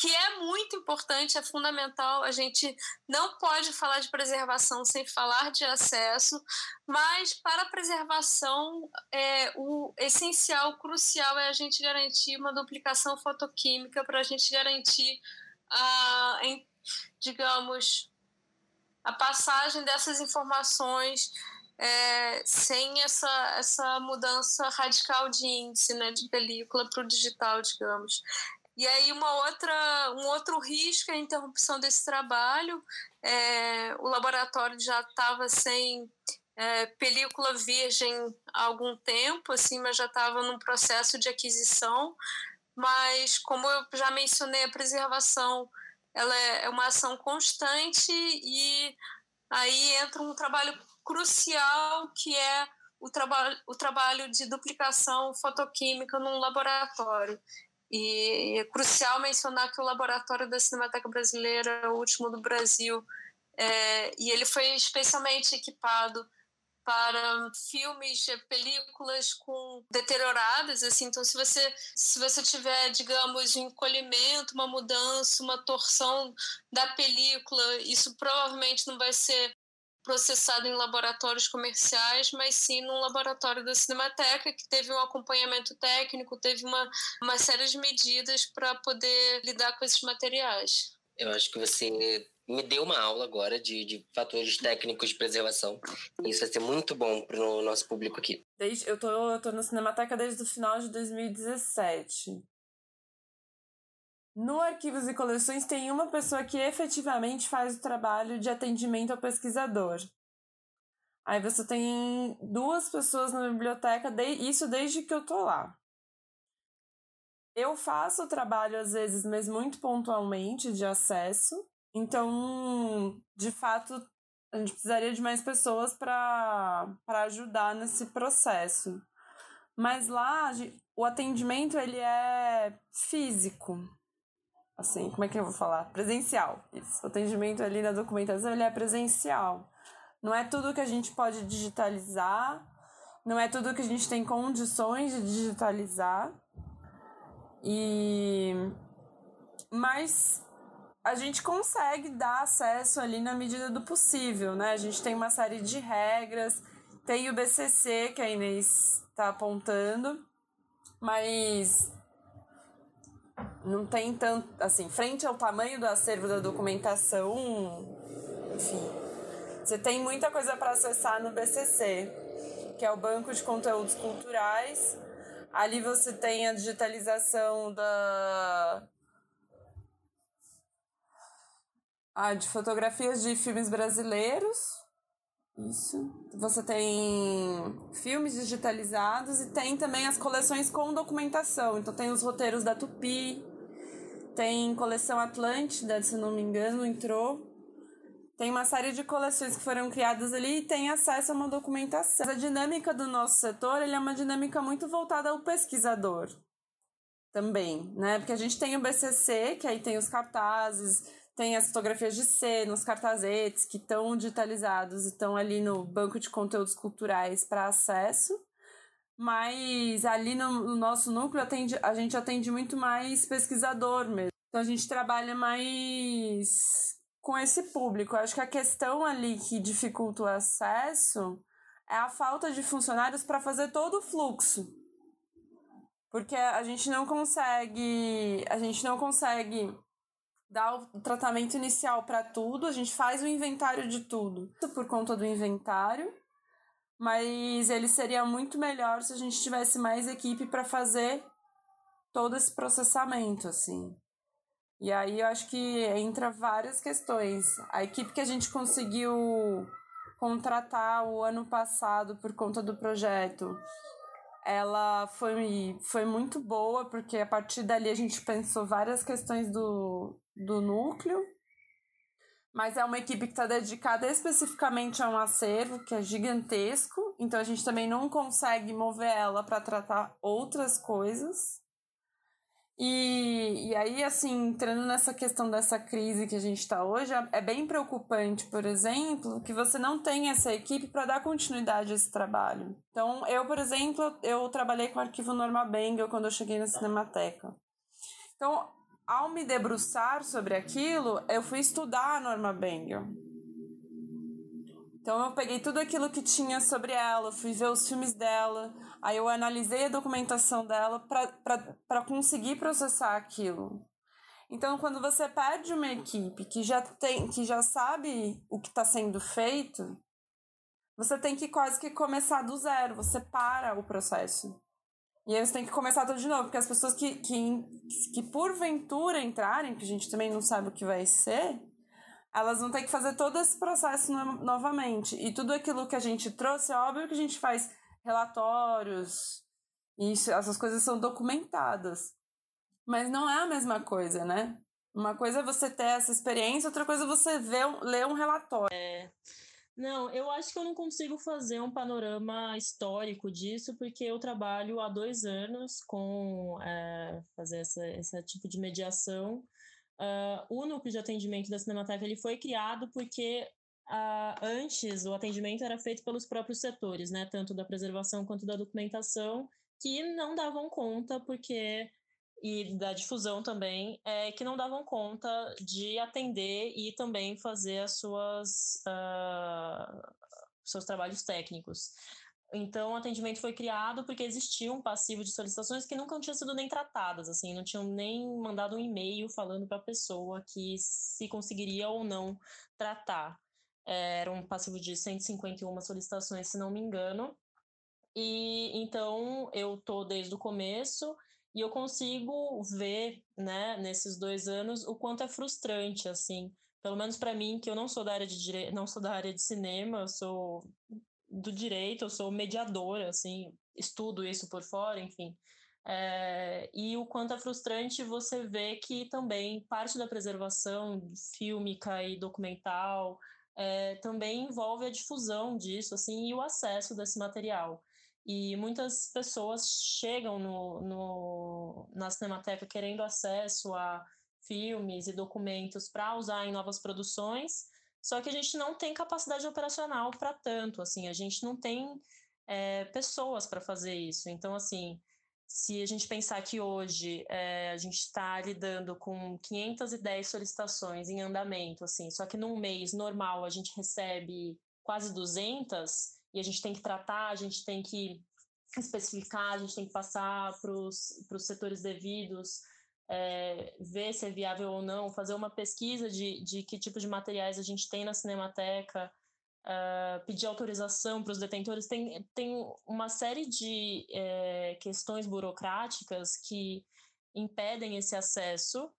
que é muito importante, é fundamental. A gente não pode falar de preservação sem falar de acesso, mas para a preservação, é, o essencial, o crucial é a gente garantir uma duplicação fotoquímica para a gente garantir a, em, digamos, a passagem dessas informações é, sem essa, essa mudança radical de índice né, de película para o digital, digamos. E aí uma outra, um outro risco é a interrupção desse trabalho. É, o laboratório já estava sem é, película virgem há algum tempo, assim, mas já estava num processo de aquisição. Mas como eu já mencionei, a preservação ela é, é uma ação constante e aí entra um trabalho crucial que é o, traba o trabalho de duplicação fotoquímica num laboratório. E é crucial mencionar que o laboratório da Cinemateca Brasileira é o último do Brasil é, e ele foi especialmente equipado para filmes, películas com deterioradas, assim. Então, se você se você tiver, digamos, um encolhimento, uma mudança, uma torção da película, isso provavelmente não vai ser processado em laboratórios comerciais, mas sim num laboratório da Cinemateca, que teve um acompanhamento técnico, teve uma, uma série de medidas para poder lidar com esses materiais. Eu acho que você me deu uma aula agora de, de fatores técnicos de preservação. Isso vai ser muito bom para o nosso público aqui. Desde, eu, tô, eu tô na Cinemateca desde o final de 2017. No Arquivos e Coleções tem uma pessoa que efetivamente faz o trabalho de atendimento ao pesquisador. Aí você tem duas pessoas na biblioteca, isso desde que eu tô lá. Eu faço o trabalho às vezes, mas muito pontualmente de acesso. Então, de fato, a gente precisaria de mais pessoas para ajudar nesse processo. Mas lá, o atendimento ele é físico assim, como é que eu vou falar? Presencial. Isso. O atendimento ali na documentação, ele é presencial. Não é tudo que a gente pode digitalizar, não é tudo que a gente tem condições de digitalizar. E mas a gente consegue dar acesso ali na medida do possível, né? A gente tem uma série de regras, tem o BCC que a Inês está apontando, mas não tem tanto, assim, frente ao tamanho do acervo da documentação, enfim, você tem muita coisa para acessar no BCC, que é o Banco de Conteúdos Culturais. Ali você tem a digitalização da ah, de fotografias de filmes brasileiros. Isso. Você tem filmes digitalizados e tem também as coleções com documentação. Então tem os roteiros da Tupi, tem coleção Atlântida, se não me engano, entrou. Tem uma série de coleções que foram criadas ali e tem acesso a uma documentação. A dinâmica do nosso setor ele é uma dinâmica muito voltada ao pesquisador também, né? Porque a gente tem o BCC, que aí tem os cartazes, tem as fotografias de cena, os cartazetes que estão digitalizados e estão ali no banco de conteúdos culturais para acesso. Mas ali no, no, nosso núcleo atende, a gente atende muito mais pesquisador mesmo. Então a gente trabalha mais com esse público. Eu acho que a questão ali que dificulta o acesso é a falta de funcionários para fazer todo o fluxo. Porque a gente não consegue, a gente não consegue dar o tratamento inicial para tudo, a gente faz o inventário de tudo por conta do inventário, mas ele seria muito melhor se a gente tivesse mais equipe para fazer todo esse processamento, assim. E aí eu acho que entra várias questões. A equipe que a gente conseguiu contratar o ano passado por conta do projeto, ela foi, foi muito boa, porque a partir dali a gente pensou várias questões do, do núcleo, mas é uma equipe que está dedicada especificamente a um acervo que é gigantesco, então a gente também não consegue mover ela para tratar outras coisas. E, e aí, assim, entrando nessa questão dessa crise que a gente está hoje, é, é bem preocupante, por exemplo, que você não tem essa equipe para dar continuidade a esse trabalho. Então, eu, por exemplo, eu trabalhei com o arquivo Norma Bengel quando eu cheguei na Cinemateca. Então, ao me debruçar sobre aquilo, eu fui estudar a Norma Bengel. Então eu peguei tudo aquilo que tinha sobre ela, fui ver os filmes dela, aí eu analisei a documentação dela para conseguir processar aquilo. Então, quando você perde uma equipe que já tem, que já sabe o que está sendo feito, você tem que quase que começar do zero, você para o processo. E você tem que começar tudo de novo, porque as pessoas que, que, que porventura entrarem, que a gente também não sabe o que vai ser, elas vão ter que fazer todo esse processo no, novamente. E tudo aquilo que a gente trouxe, é óbvio que a gente faz relatórios, isso, essas coisas são documentadas. Mas não é a mesma coisa, né? Uma coisa é você ter essa experiência, outra coisa é você ver, ler um relatório. É. Não, eu acho que eu não consigo fazer um panorama histórico disso, porque eu trabalho há dois anos com é, fazer essa, esse tipo de mediação. Uh, o núcleo de atendimento da Cinemateca ele foi criado porque uh, antes o atendimento era feito pelos próprios setores, né, tanto da preservação quanto da documentação, que não davam conta porque e da difusão também, é, que não davam conta de atender e também fazer as suas uh, seus trabalhos técnicos. Então, o atendimento foi criado porque existia um passivo de solicitações que nunca tinham sido nem tratadas, assim, não tinham nem mandado um e-mail falando para a pessoa que se conseguiria ou não tratar. Era um passivo de 151 solicitações, se não me engano. E então eu tô desde o começo e eu consigo ver, né, nesses dois anos, o quanto é frustrante, assim, pelo menos para mim, que eu não sou da área de dire... não sou da área de cinema, eu sou do direito, eu sou mediadora, assim, estudo isso por fora, enfim. É, e o quanto é frustrante você ver que também parte da preservação fílmica e documental é, também envolve a difusão disso, assim, e o acesso desse material. E muitas pessoas chegam no, no, na Cinemateca querendo acesso a filmes e documentos para usar em novas produções, só que a gente não tem capacidade operacional para tanto, assim, a gente não tem é, pessoas para fazer isso. Então, assim, se a gente pensar que hoje é, a gente está lidando com 510 solicitações em andamento, assim, só que num mês normal a gente recebe quase 200 e a gente tem que tratar, a gente tem que especificar, a gente tem que passar para os setores devidos, é, ver se é viável ou não, fazer uma pesquisa de, de que tipo de materiais a gente tem na Cinemateca, uh, pedir autorização para os detentores. Tem, tem uma série de é, questões burocráticas que impedem esse acesso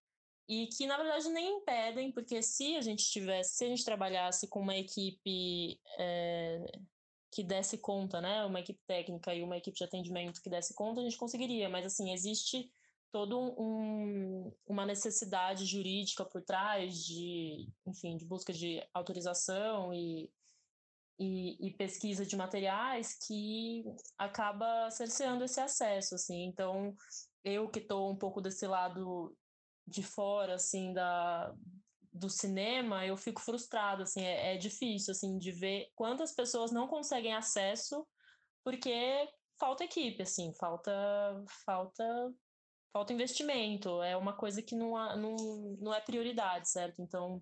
e que na verdade nem impedem, porque se a gente tivesse, se a gente trabalhasse com uma equipe é, que desse conta, né, uma equipe técnica e uma equipe de atendimento que desse conta, a gente conseguiria, mas assim, existe toda um, uma necessidade jurídica por trás de, enfim, de busca de autorização e, e, e, pesquisa de materiais que acaba cerceando esse acesso, assim. Então, eu que estou um pouco desse lado de fora, assim, da, do cinema, eu fico frustrada, assim, é, é difícil, assim, de ver quantas pessoas não conseguem acesso porque falta equipe, assim, falta, falta falta investimento, é uma coisa que não, não, não é prioridade, certo? Então,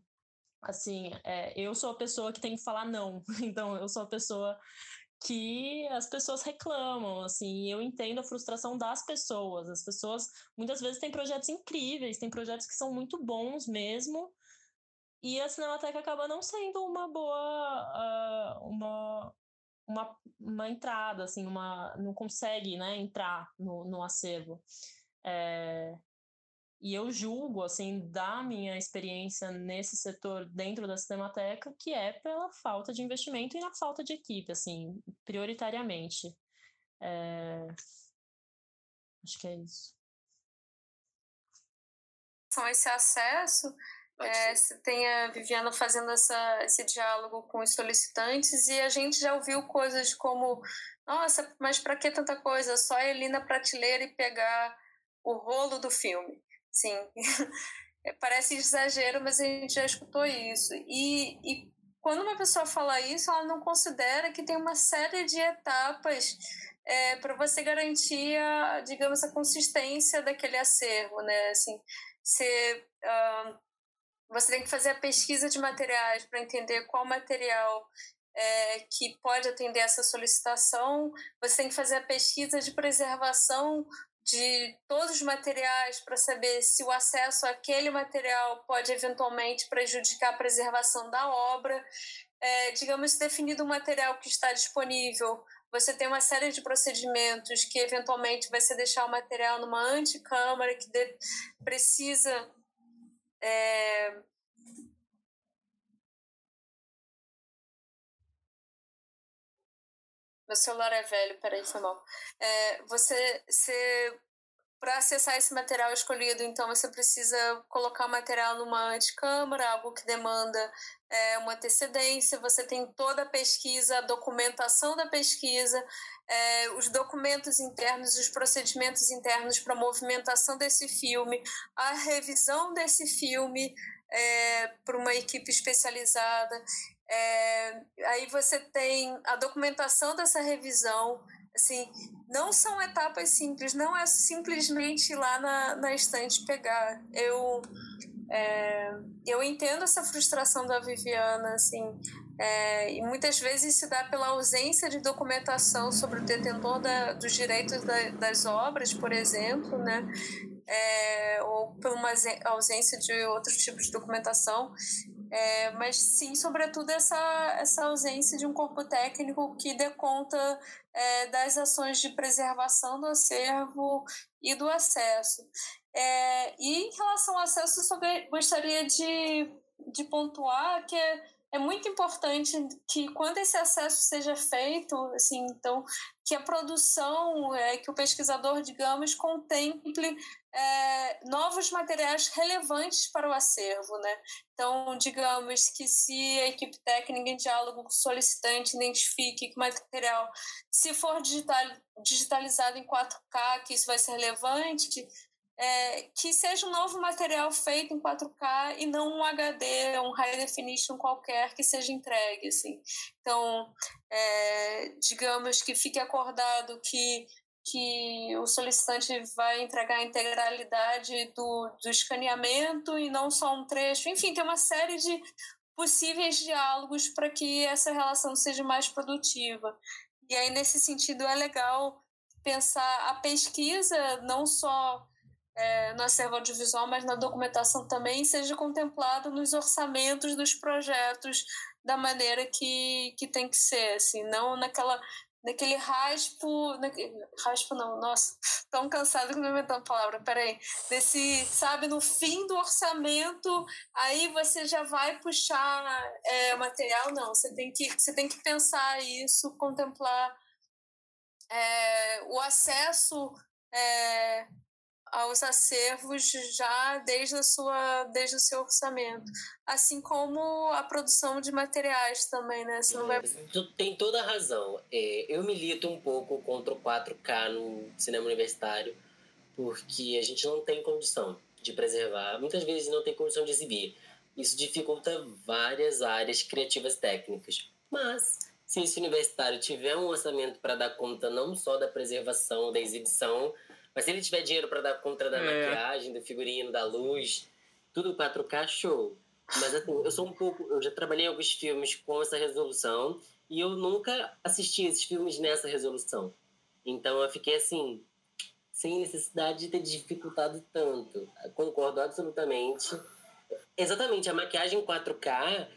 assim, é, eu sou a pessoa que tem que falar não, [laughs] então eu sou a pessoa que as pessoas reclamam, assim, eu entendo a frustração das pessoas. As pessoas muitas vezes têm projetos incríveis, têm projetos que são muito bons mesmo, e a Cinemateca acaba não sendo uma boa, uh, uma, uma, uma entrada, assim, uma, não consegue, né, entrar no, no acervo. É, e eu julgo, assim, da minha experiência nesse setor dentro da Cinemateca, que é pela falta de investimento e na falta de equipe, assim, prioritariamente. É... Acho que é isso. São esse acesso, é, tem a Viviana fazendo essa, esse diálogo com os solicitantes e a gente já ouviu coisas como: nossa, mas para que tanta coisa? Só ir ali na prateleira e pegar o rolo do filme. Sim, [laughs] parece exagero, mas a gente já escutou isso. E, e quando uma pessoa fala isso, ela não considera que tem uma série de etapas é, para você garantir, a, digamos, a consistência daquele acervo, né? Assim, você, uh, você tem que fazer a pesquisa de materiais para entender qual material é, que pode atender essa solicitação, você tem que fazer a pesquisa de preservação de todos os materiais para saber se o acesso àquele material pode eventualmente prejudicar a preservação da obra. É, digamos, definido o material que está disponível, você tem uma série de procedimentos que eventualmente vai ser deixar o material numa anticâmara que de, precisa é, Meu celular é velho, peraí, foi mal. É, você, você para acessar esse material escolhido, então você precisa colocar o material numa anticâmara, algo que demanda é, uma antecedência. Você tem toda a pesquisa, a documentação da pesquisa, é, os documentos internos, os procedimentos internos para movimentação desse filme, a revisão desse filme é, por uma equipe especializada. É, aí você tem a documentação dessa revisão. Assim, não são etapas simples, não é simplesmente ir lá na, na estante pegar. Eu, é, eu entendo essa frustração da Viviana, assim, é, e muitas vezes se dá pela ausência de documentação sobre o detentor da, dos direitos da, das obras, por exemplo, né? É, ou por uma ausência de outros tipos de documentação. É, mas sim, sobretudo, essa, essa ausência de um corpo técnico que dê conta é, das ações de preservação do acervo e do acesso. É, e em relação ao acesso, só gostaria de, de pontuar que é, muito importante que quando esse acesso seja feito, assim, então que a produção, é, que o pesquisador, digamos, contemple é, novos materiais relevantes para o acervo, né? Então, digamos que se a equipe técnica em diálogo com o solicitante identifique que o material, se for digital, digitalizado em 4K, que isso vai ser relevante, é, que seja um novo material feito em 4K e não um HD, um high definition qualquer que seja entregue, assim. Então, é, digamos que fique acordado que que o solicitante vai entregar a integralidade do, do escaneamento e não só um trecho. Enfim, tem uma série de possíveis diálogos para que essa relação seja mais produtiva. E aí, nesse sentido, é legal pensar a pesquisa, não só é, no acervo audiovisual, mas na documentação também, seja contemplado nos orçamentos dos projetos da maneira que, que tem que ser, assim, não naquela naquele raspo, naquele, raspo não, nossa, [laughs] tão cansado que não inventando palavra, peraí, desse, sabe, no fim do orçamento, aí você já vai puxar é, material, não, você tem que, você tem que pensar isso, contemplar é, o acesso é, aos acervos já desde, a sua, desde o seu orçamento. Assim como a produção de materiais também, né? Você não vai... Tu tem toda a razão. É, eu milito um pouco contra o 4K no cinema universitário, porque a gente não tem condição de preservar, muitas vezes não tem condição de exibir. Isso dificulta várias áreas criativas técnicas. Mas, se esse universitário tiver um orçamento para dar conta não só da preservação, da exibição, mas se ele tiver dinheiro para dar conta da é. maquiagem, do figurino, da luz, tudo 4K, show. Mas assim, eu sou um pouco. Eu já trabalhei em alguns filmes com essa resolução e eu nunca assisti esses filmes nessa resolução. Então eu fiquei assim, sem necessidade de ter dificultado tanto. Concordo absolutamente. Exatamente, a maquiagem 4K,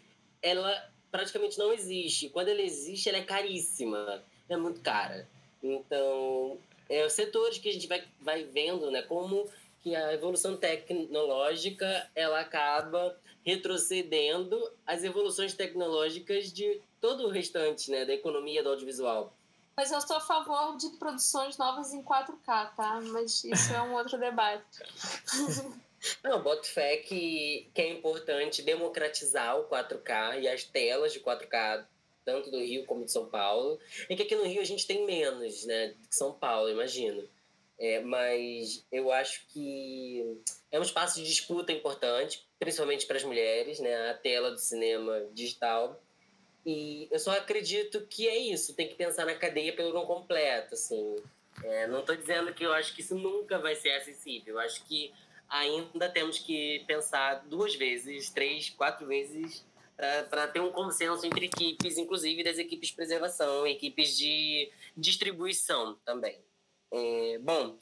ela praticamente não existe. Quando ela existe, ela é caríssima. É muito cara. Então, é, os setores que a gente vai, vai vendo, né, como que a evolução tecnológica ela acaba retrocedendo as evoluções tecnológicas de todo o restante, né, da economia do audiovisual. Mas eu estou a favor de produções novas em 4K, tá? Mas isso é um outro debate. [laughs] Não, boto fé que, que é importante democratizar o 4K e as telas de 4K tanto do Rio como de São Paulo. É que aqui no Rio a gente tem menos, né, que São Paulo, imagino. É, mas eu acho que é um espaço de disputa importante, principalmente para as mulheres, né? A tela do cinema digital. E eu só acredito que é isso, tem que pensar na cadeia pelo não completo, assim. É, não estou dizendo que eu acho que isso nunca vai ser acessível. Eu acho que ainda temos que pensar duas vezes, três, quatro vezes para ter um consenso entre equipes, inclusive das equipes de preservação, equipes de distribuição também. É, bom,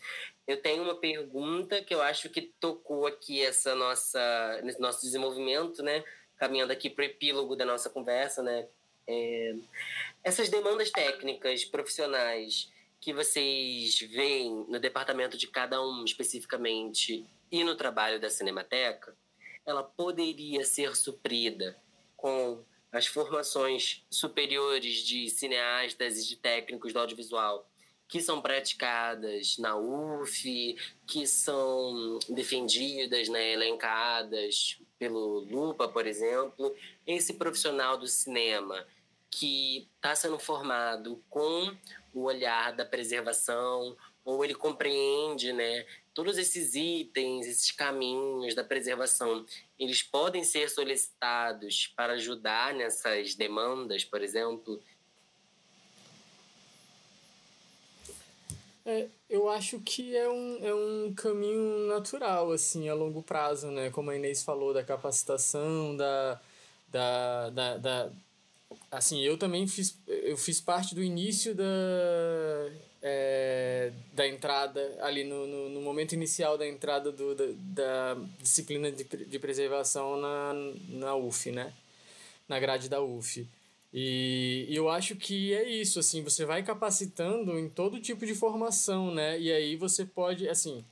eu tenho uma pergunta que eu acho que tocou aqui essa nossa, nesse nosso desenvolvimento, né? Caminhando aqui para o epílogo da nossa conversa, né? É, essas demandas técnicas, profissionais que vocês veem no departamento de cada um especificamente e no trabalho da Cinemateca, ela poderia ser suprida com as formações superiores de cineastas e de técnicos do audiovisual que são praticadas na UF, que são defendidas, né, elencadas pelo Lupa, por exemplo. Esse profissional do cinema que está sendo formado com o olhar da preservação, ou ele compreende né, todos esses itens, esses caminhos da preservação, eles podem ser solicitados para ajudar nessas demandas, por exemplo? É, eu acho que é um, é um caminho natural, assim, a longo prazo, né? Como a Inês falou, da capacitação, da, da, da, da assim, eu também fiz, eu fiz parte do início da, é, da entrada, ali no, no, no, momento inicial da entrada do, da, da disciplina de, de preservação na, na UF, né? Na grade da UF. E, e eu acho que é isso, assim, você vai capacitando em todo tipo de formação, né? E aí você pode, assim,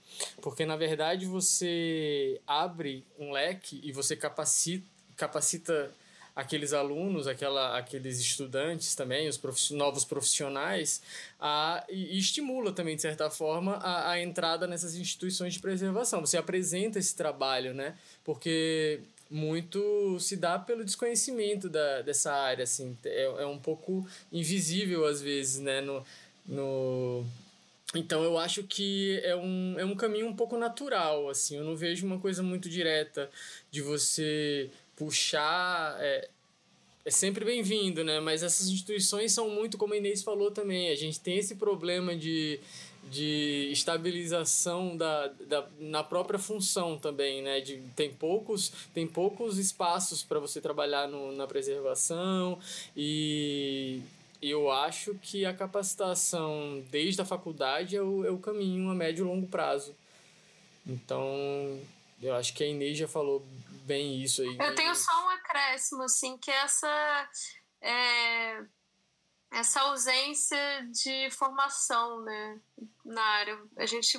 porque na verdade você abre um leque e você capacita, capacita aqueles alunos, aquela, aqueles estudantes também, os novos profissionais, a, e, e, estimula também, de certa forma, a, a entrada nessas instituições de preservação. Você apresenta esse trabalho, né? Porque muito se dá pelo desconhecimento da, dessa área, assim, é, é um pouco invisível às vezes, né, no, no... Então eu acho que é um, é um caminho um pouco natural, assim, eu não vejo uma coisa muito direta de você puxar... É, é sempre bem-vindo, né? Mas essas instituições são muito, como a Inês falou também, a gente tem esse problema de de estabilização da, da, na própria função também, né? De, tem, poucos, tem poucos espaços para você trabalhar no, na preservação e eu acho que a capacitação desde a faculdade é o, é o caminho a médio e longo prazo. Então, eu acho que a Inês já falou bem isso aí. Eu tenho só um acréscimo, assim, que essa... É essa ausência de formação né, na área. A gente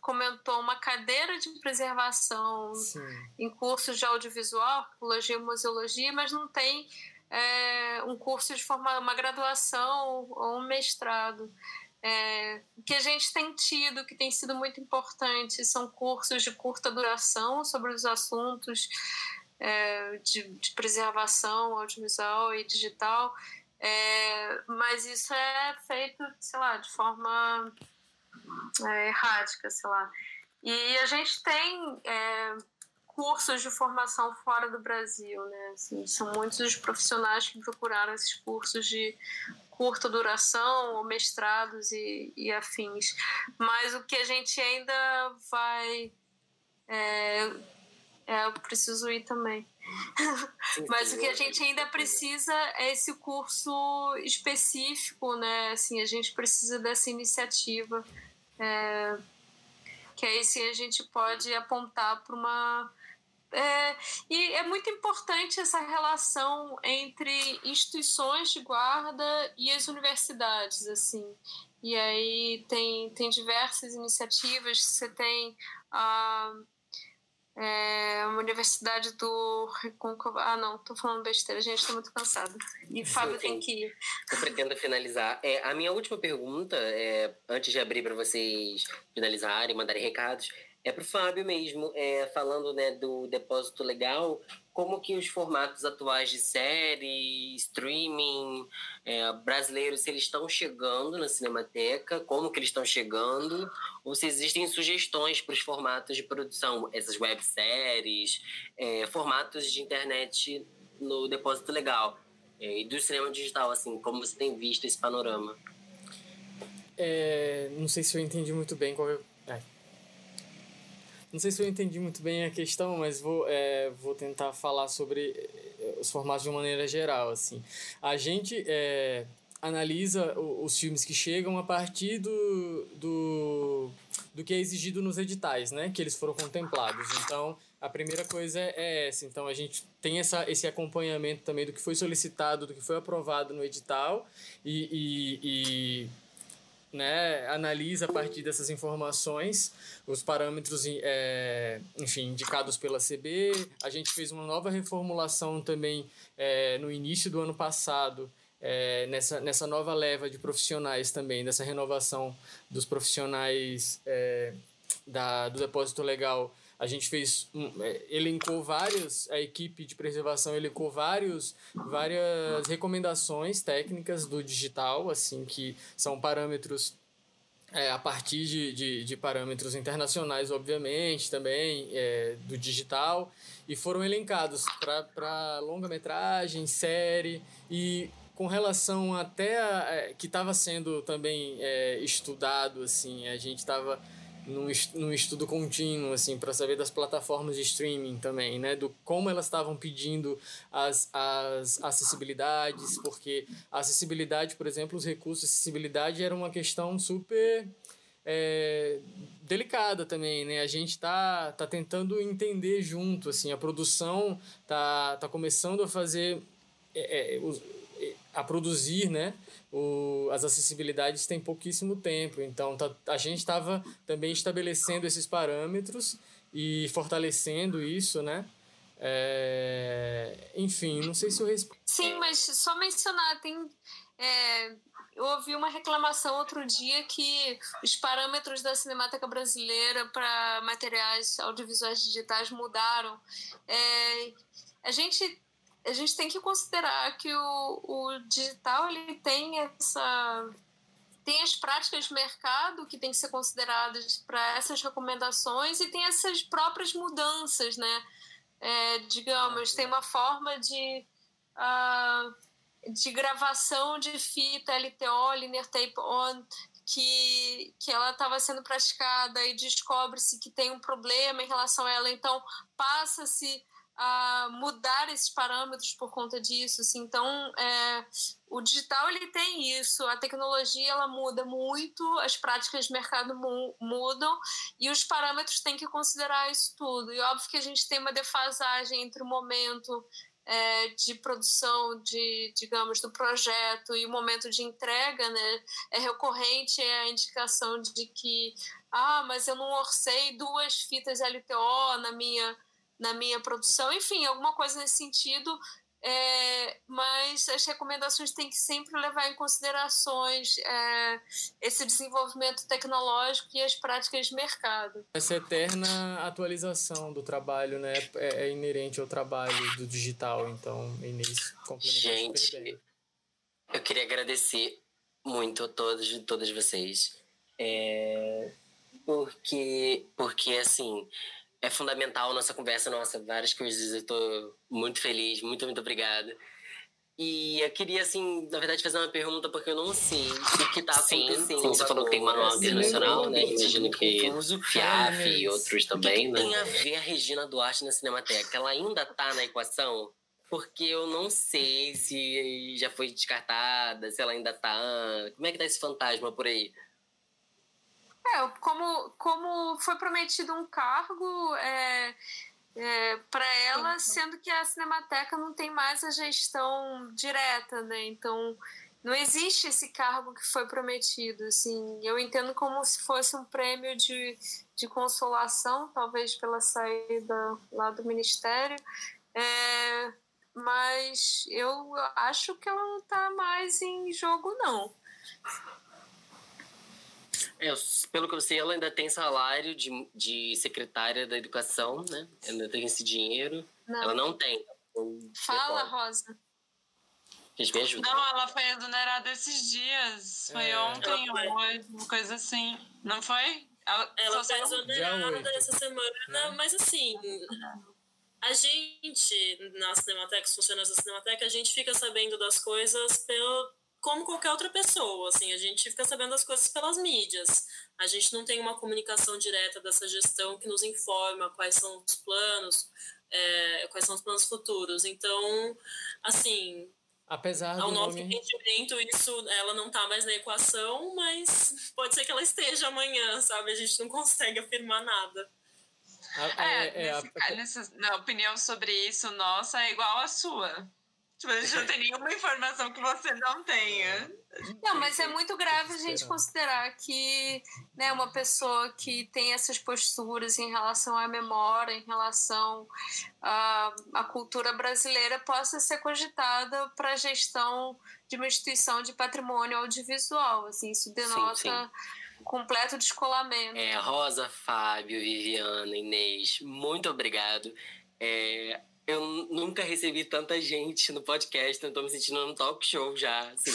comentou uma cadeira de preservação Sim. em cursos de audiovisual, arqueologia e museologia, mas não tem é, um curso de formação, uma graduação ou um mestrado. É, que a gente tem tido, que tem sido muito importante, são cursos de curta duração sobre os assuntos é, de, de preservação audiovisual e digital é, mas isso é feito, sei lá, de forma é, errática, sei lá. E a gente tem é, cursos de formação fora do Brasil, né? Assim, são muitos os profissionais que procuraram esses cursos de curta duração, ou mestrados e, e afins. Mas o que a gente ainda vai. É, é, eu preciso ir também. Mas o que a gente ainda precisa é esse curso específico, né? Assim, a gente precisa dessa iniciativa. É, que aí sim a gente pode apontar para uma. É, e é muito importante essa relação entre instituições de guarda e as universidades, assim. E aí tem, tem diversas iniciativas, você tem a. É uma universidade do Recôncavo. Ah, não, tô falando besteira, gente, tô muito cansada. E Fábio tem que ir. Eu pretendo finalizar. É, a minha última pergunta, é, antes de abrir para vocês finalizarem, mandarem recados, É para o Fábio mesmo, é, falando né, do depósito legal, como que os formatos atuais de série, streaming, é, brasileiros, se eles estão chegando na Cinemateca, como que eles estão chegando, ou se existem sugestões para os formatos de produção, essas webséries, é, formatos de internet no depósito legal, é, e do cinema digital, assim, como você tem visto esse panorama? É, não sei se eu entendi muito bem qual é não sei se eu entendi muito bem a questão, mas vou, é, vou tentar falar sobre eh, os formatos de uma maneira geral. Assim. A gente é, analisa os filmes que chegam a partir do, do, do que é exigido nos editais, né? que eles foram contemplados. Então, a primeira coisa é essa. Então, a gente tem essa, esse acompanhamento também do que foi solicitado, do que foi aprovado no edital e, e, e né, analisa a partir dessas informações os parâmetros, é, enfim, indicados pela CB. A gente fez uma nova reformulação também é, no início do ano passado, é, nessa, nessa nova leva de profissionais também, dessa renovação dos profissionais é, da, do depósito legal a gente fez é, elencou vários a equipe de preservação elencou vários várias recomendações técnicas do digital assim que são parâmetros é, a partir de, de, de, parâmetros internacionais, obviamente, também é, do digital, e foram elencados para longa-metragem, série, e com relação até a, é, que estava sendo também é, estudado, assim, a gente estava num, num estudo contínuo, assim, para saber das plataformas de streaming também, né? Do como elas estavam pedindo as, as acessibilidades, porque a acessibilidade, por exemplo, os recursos de acessibilidade era uma questão super é, delicada também, né? A gente tá, tá tentando entender junto, assim, a produção tá, tá começando a fazer, é, é, a produzir, né? O, as acessibilidades têm pouquíssimo tempo. Então, tá, a gente estava também estabelecendo esses parâmetros e fortalecendo isso, né? É, enfim, não sei se eu respondo. Sim, mas só mencionar, tem. É, eu ouvi uma reclamação outro dia que os parâmetros da Cinemateca Brasileira para materiais audiovisuais digitais mudaram. É, a gente a gente tem que considerar que o, o digital ele tem essa tem as práticas de mercado que tem que ser consideradas para essas recomendações e tem essas próprias mudanças, né? É, digamos, tem uma forma de, uh, de gravação de fita LTO, Linear Tape On, que, que ela estava sendo praticada e descobre-se que tem um problema em relação a ela, então passa-se a mudar esses parâmetros por conta disso. Assim. Então, é, o digital ele tem isso, a tecnologia ela muda muito, as práticas de mercado mu mudam e os parâmetros têm que considerar isso tudo. E óbvio que a gente tem uma defasagem entre o momento é, de produção, de digamos, do projeto e o momento de entrega, né? É recorrente a indicação de que ah, mas eu não orcei duas fitas LTO na minha na minha produção, enfim, alguma coisa nesse sentido. É, mas as recomendações têm que sempre levar em considerações é, esse desenvolvimento tecnológico e as práticas de mercado. Essa eterna atualização do trabalho né, é, é inerente ao trabalho do digital, então Inês complementa Gente, eu queria agradecer muito a todos e todas vocês, é, porque, porque assim é fundamental nossa conversa, nossa, várias coisas. Eu tô muito feliz, muito, muito obrigada. E eu queria, assim, na verdade, fazer uma pergunta, porque eu não sei o que tá acontecendo. Sim, você falou que tem manual internacional, né? Exigindo que FIAF e outros também, né? tem a ver a Regina Duarte na Cinemateca? Ela ainda tá na equação? Porque eu não sei se já foi descartada, se ela ainda tá. Como é que tá esse fantasma por aí? É, como, como foi prometido um cargo é, é, para ela, sendo que a Cinemateca não tem mais a gestão direta, né? Então, não existe esse cargo que foi prometido, assim. Eu entendo como se fosse um prêmio de, de consolação, talvez pela saída lá do Ministério, é, mas eu acho que ela não está mais em jogo, não. É, pelo que eu sei, ela ainda tem salário de, de secretária da educação, né? Ainda tem esse dinheiro. Não. Ela não tem. Fala, Rosa. Gente, me ajuda. Não, ela foi exonerada esses dias. Foi é, ontem ou hoje, uma coisa assim. Não foi? Ela, ela foi exonerada essa semana, né? mas assim, a gente, na Cinemateca, os funcionários da Cinemateca, a gente fica sabendo das coisas pelo, como qualquer outra pessoa, assim, a gente fica sabendo das coisas pelas mídias. A gente não tem uma comunicação direta dessa gestão que nos informa quais são os planos, é, quais são os planos futuros. Então, assim, Apesar ao nosso nome... entendimento, isso ela não está mais na equação, mas pode ser que ela esteja amanhã, sabe? A gente não consegue afirmar nada. É, é, é nesse, a... nessa, na opinião sobre isso, nossa, é igual a sua. Tipo, a gente não tem nenhuma informação que você não tenha. Não, mas é muito grave a gente considerar que né, uma pessoa que tem essas posturas em relação à memória, em relação à, à cultura brasileira, possa ser cogitada para a gestão de uma instituição de patrimônio audiovisual. Assim, isso denota sim, sim. completo descolamento. É, Rosa, Fábio, Viviana, Inês, muito obrigado. É, eu nunca recebi tanta gente no podcast, então eu tô me sentindo num talk show já, assim.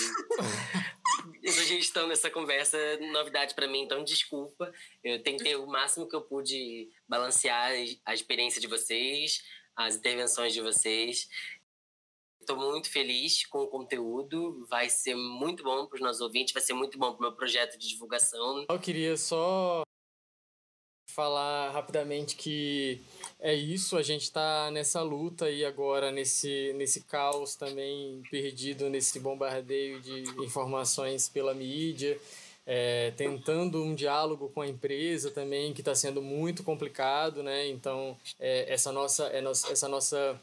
a gente está nessa conversa, novidade para mim, então desculpa. Eu tentei o máximo que eu pude balancear a experiência de vocês, as intervenções de vocês. Estou muito feliz com o conteúdo, vai ser muito bom para os nossos ouvintes, vai ser muito bom para o meu projeto de divulgação. Eu queria só falar rapidamente que é isso, a gente está nessa luta e agora nesse, nesse caos também perdido, nesse bombardeio de informações pela mídia, é, tentando um diálogo com a empresa também, que está sendo muito complicado, né? Então, é, essa nossa, é, essa nossa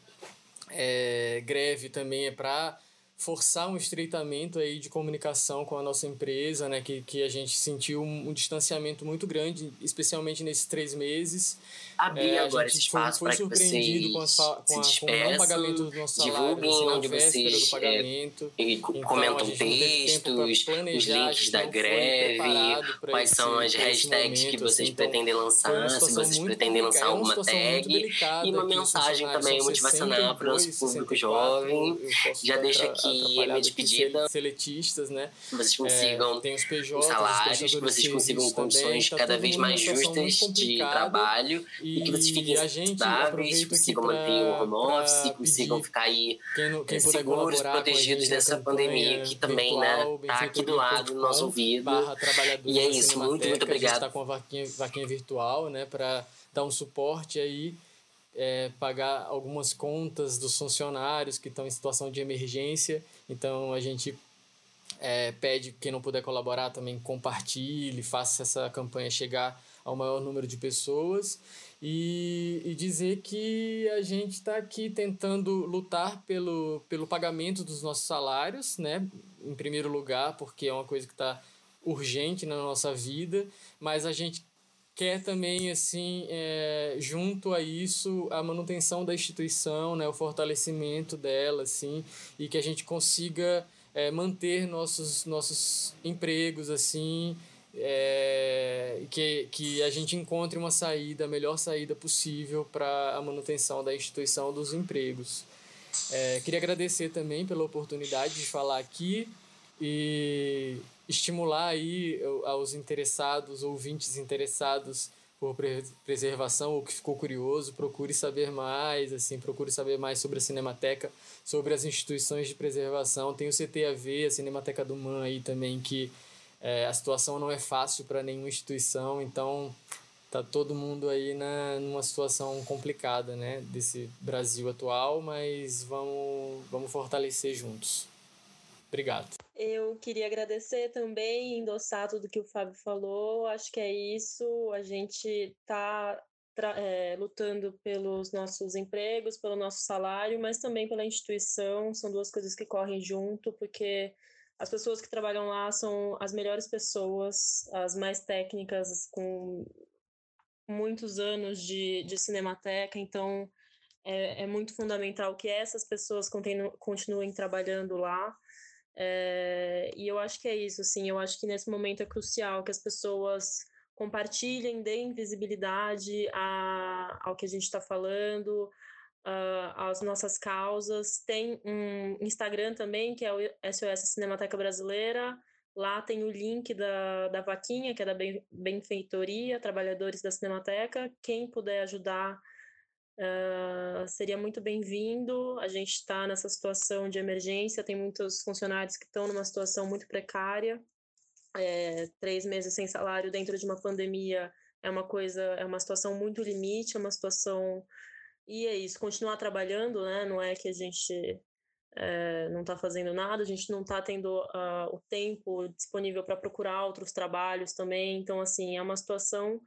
é, greve também é para forçar um estreitamento aí de comunicação com a nossa empresa, né, que, que a gente sentiu um, um distanciamento muito grande, especialmente nesses três meses. Abrir é, agora esse espaço para que vocês com, a, com, a, nosso salário, divulguem assim, onde vocês é. É, então, comentam textos, os links da greve, quais são as hashtags momento, que vocês assim, então, pretendem lançar, se vocês pretendem lançar é alguma tag, e uma mensagem também motivacional para o nosso público jovem. Já deixa aqui é minha despedida. Seletistas, né? Vocês consigam é, salários, que vocês consigam condições tá cada vez mais justas de trabalho e, e, que vocês fiquem saudáveis, consigam manter o home office, consigam ficar aí quem, quem é, seguros, protegidos dessa pandemia que também, né, tá aqui do lado do nosso ouvido. E é isso, muito, muito obrigado. A gente tá com a vaquinha, vaquinha virtual, né, para dar um suporte aí é, pagar algumas contas dos funcionários que estão em situação de emergência. Então a gente é, pede quem não puder colaborar também compartilhe, faça essa campanha chegar ao maior número de pessoas e, e dizer que a gente está aqui tentando lutar pelo, pelo pagamento dos nossos salários, né? Em primeiro lugar, porque é uma coisa que está urgente na nossa vida, mas a gente quer também, assim, é, junto a isso, a manutenção da instituição, né, o fortalecimento dela, assim, e que a gente consiga é, manter nossos, nossos empregos, assim, é, que, que a gente encontre uma saída, a melhor saída possível para a manutenção da instituição dos empregos. É, queria agradecer também pela oportunidade de falar aqui e estimular aí aos interessados, ouvintes interessados por preservação ou que ficou curioso, procure saber mais, assim, procure saber mais sobre a Cinemateca, sobre as instituições de preservação. Tem o CTAV, a Cinemateca do MAN aí também, que é, a situação não é fácil para nenhuma instituição, então tá todo mundo aí na, numa situação complicada, né, desse Brasil atual, mas vamos, vamos fortalecer juntos. Obrigado. Eu queria agradecer também, endossar tudo que o Fábio falou. Acho que é isso. A gente está é, lutando pelos nossos empregos, pelo nosso salário, mas também pela instituição. São duas coisas que correm junto, porque as pessoas que trabalham lá são as melhores pessoas, as mais técnicas, com muitos anos de, de cinemateca. Então, é, é muito fundamental que essas pessoas continuem trabalhando lá. É, e eu acho que é isso, assim, eu acho que nesse momento é crucial que as pessoas compartilhem, deem visibilidade a, ao que a gente está falando, uh, às nossas causas. Tem um Instagram também, que é o SOS Cinemateca Brasileira. Lá tem o link da, da vaquinha, que é da Benfeitoria, Trabalhadores da Cinemateca. Quem puder ajudar uh, seria muito bem-vindo. A gente está nessa situação de emergência, tem muitos funcionários que estão numa situação muito precária é, três meses sem salário dentro de uma pandemia é uma coisa, é uma situação muito limite, é uma situação. E é isso, continuar trabalhando, né? Não é que a gente é, não está fazendo nada, a gente não está tendo uh, o tempo disponível para procurar outros trabalhos também. Então, assim, é uma situação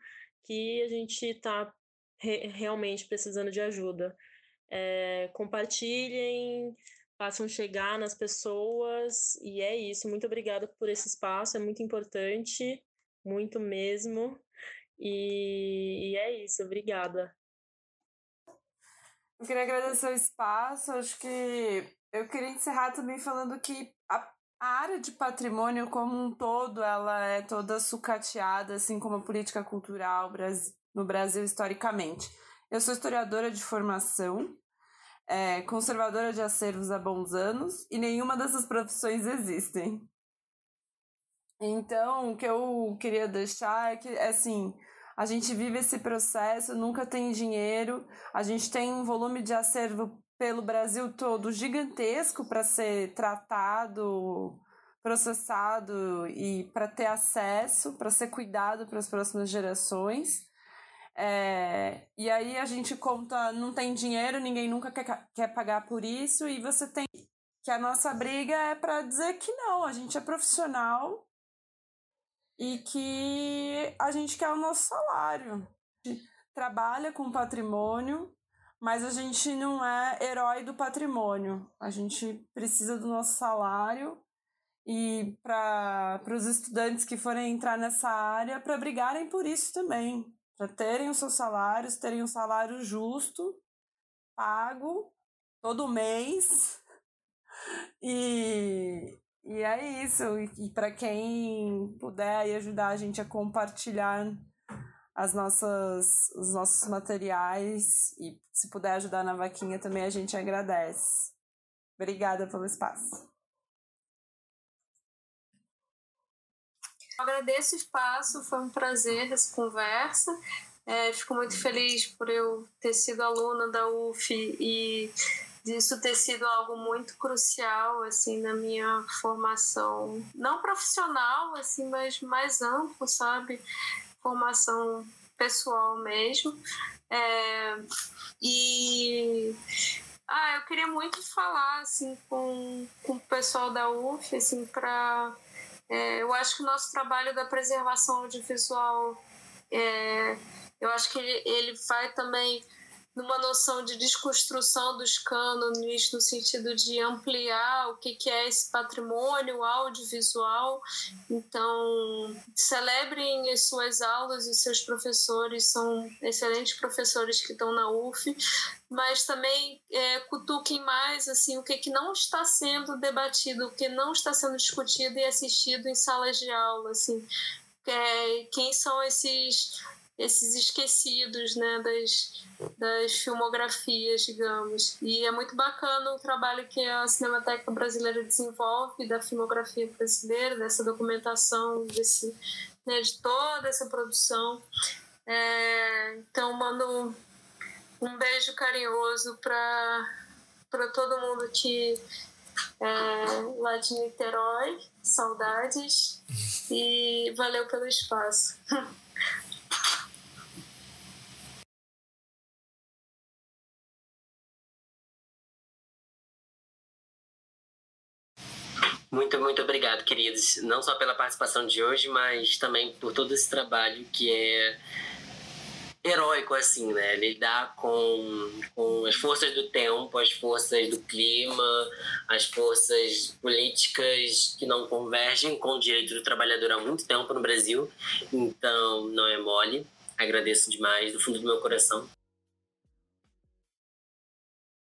que a gente está re realmente precisando de ajuda. É, compartilhem, façam chegar nas pessoas. E é isso. Muito obrigada por esse espaço, é muito importante, muito mesmo. E, e é isso, obrigada. Eu queria agradecer o espaço. Acho que eu queria encerrar também falando que a, a área de patrimônio como um todo, ela é toda sucateada, assim como a política cultural no Brasil historicamente. Eu sou historiadora de formação, é, conservadora de acervos há bons anos e nenhuma dessas profissões existem. Então, o que eu queria deixar é que, assim, a gente vive esse processo, nunca tem dinheiro, a gente tem um volume de acervo pelo Brasil todo gigantesco para ser tratado, processado e para ter acesso, para ser cuidado para as próximas gerações. É, e aí a gente conta, não tem dinheiro, ninguém nunca quer, quer pagar por isso, e você tem que a nossa briga é para dizer que não, a gente é profissional e que a gente quer o nosso salário. trabalha com patrimônio, mas a gente não é herói do patrimônio. A gente precisa do nosso salário e para os estudantes que forem entrar nessa área para brigarem por isso também para terem os seus salários, terem um salário justo, pago todo mês. [laughs] E, e é isso. E, para quem puder ajudar a gente a compartilhar as nossas, os nossos materiais e se puder ajudar na vaquinha também a gente agradece. Obrigada pelo espaço. Agradeço o espaço, foi um prazer essa conversa. É, fico muito feliz por eu ter sido aluna da UF e disso ter sido algo muito crucial assim na minha formação, não profissional assim, mas mais amplo, sabe? Formação pessoal mesmo. É, e ah, eu queria muito falar assim com, com o pessoal da UF assim para é, eu acho que o nosso trabalho da preservação audiovisual, é, eu acho que ele, ele vai também numa noção de desconstrução dos cânones, no sentido de ampliar o que, que é esse patrimônio audiovisual. Então, celebrem as suas aulas e seus professores, são excelentes professores que estão na UF, mas também é, cutuquem mais assim o que, que não está sendo debatido, o que não está sendo discutido e assistido em salas de aula. Assim. É, quem são esses esses esquecidos né, das, das filmografias, digamos. E é muito bacana o trabalho que a Cinemateca Brasileira desenvolve da filmografia brasileira, dessa documentação, desse, né, de toda essa produção. É, então, mando um beijo carinhoso para todo mundo que é, lá de Niterói, saudades, e valeu pelo espaço. [laughs] Muito, muito obrigado, queridos. Não só pela participação de hoje, mas também por todo esse trabalho que é heróico, assim, né? Lidar com, com as forças do tempo, as forças do clima, as forças políticas que não convergem com o direito do trabalhador há muito tempo no Brasil. Então, não é mole. Agradeço demais, do fundo do meu coração.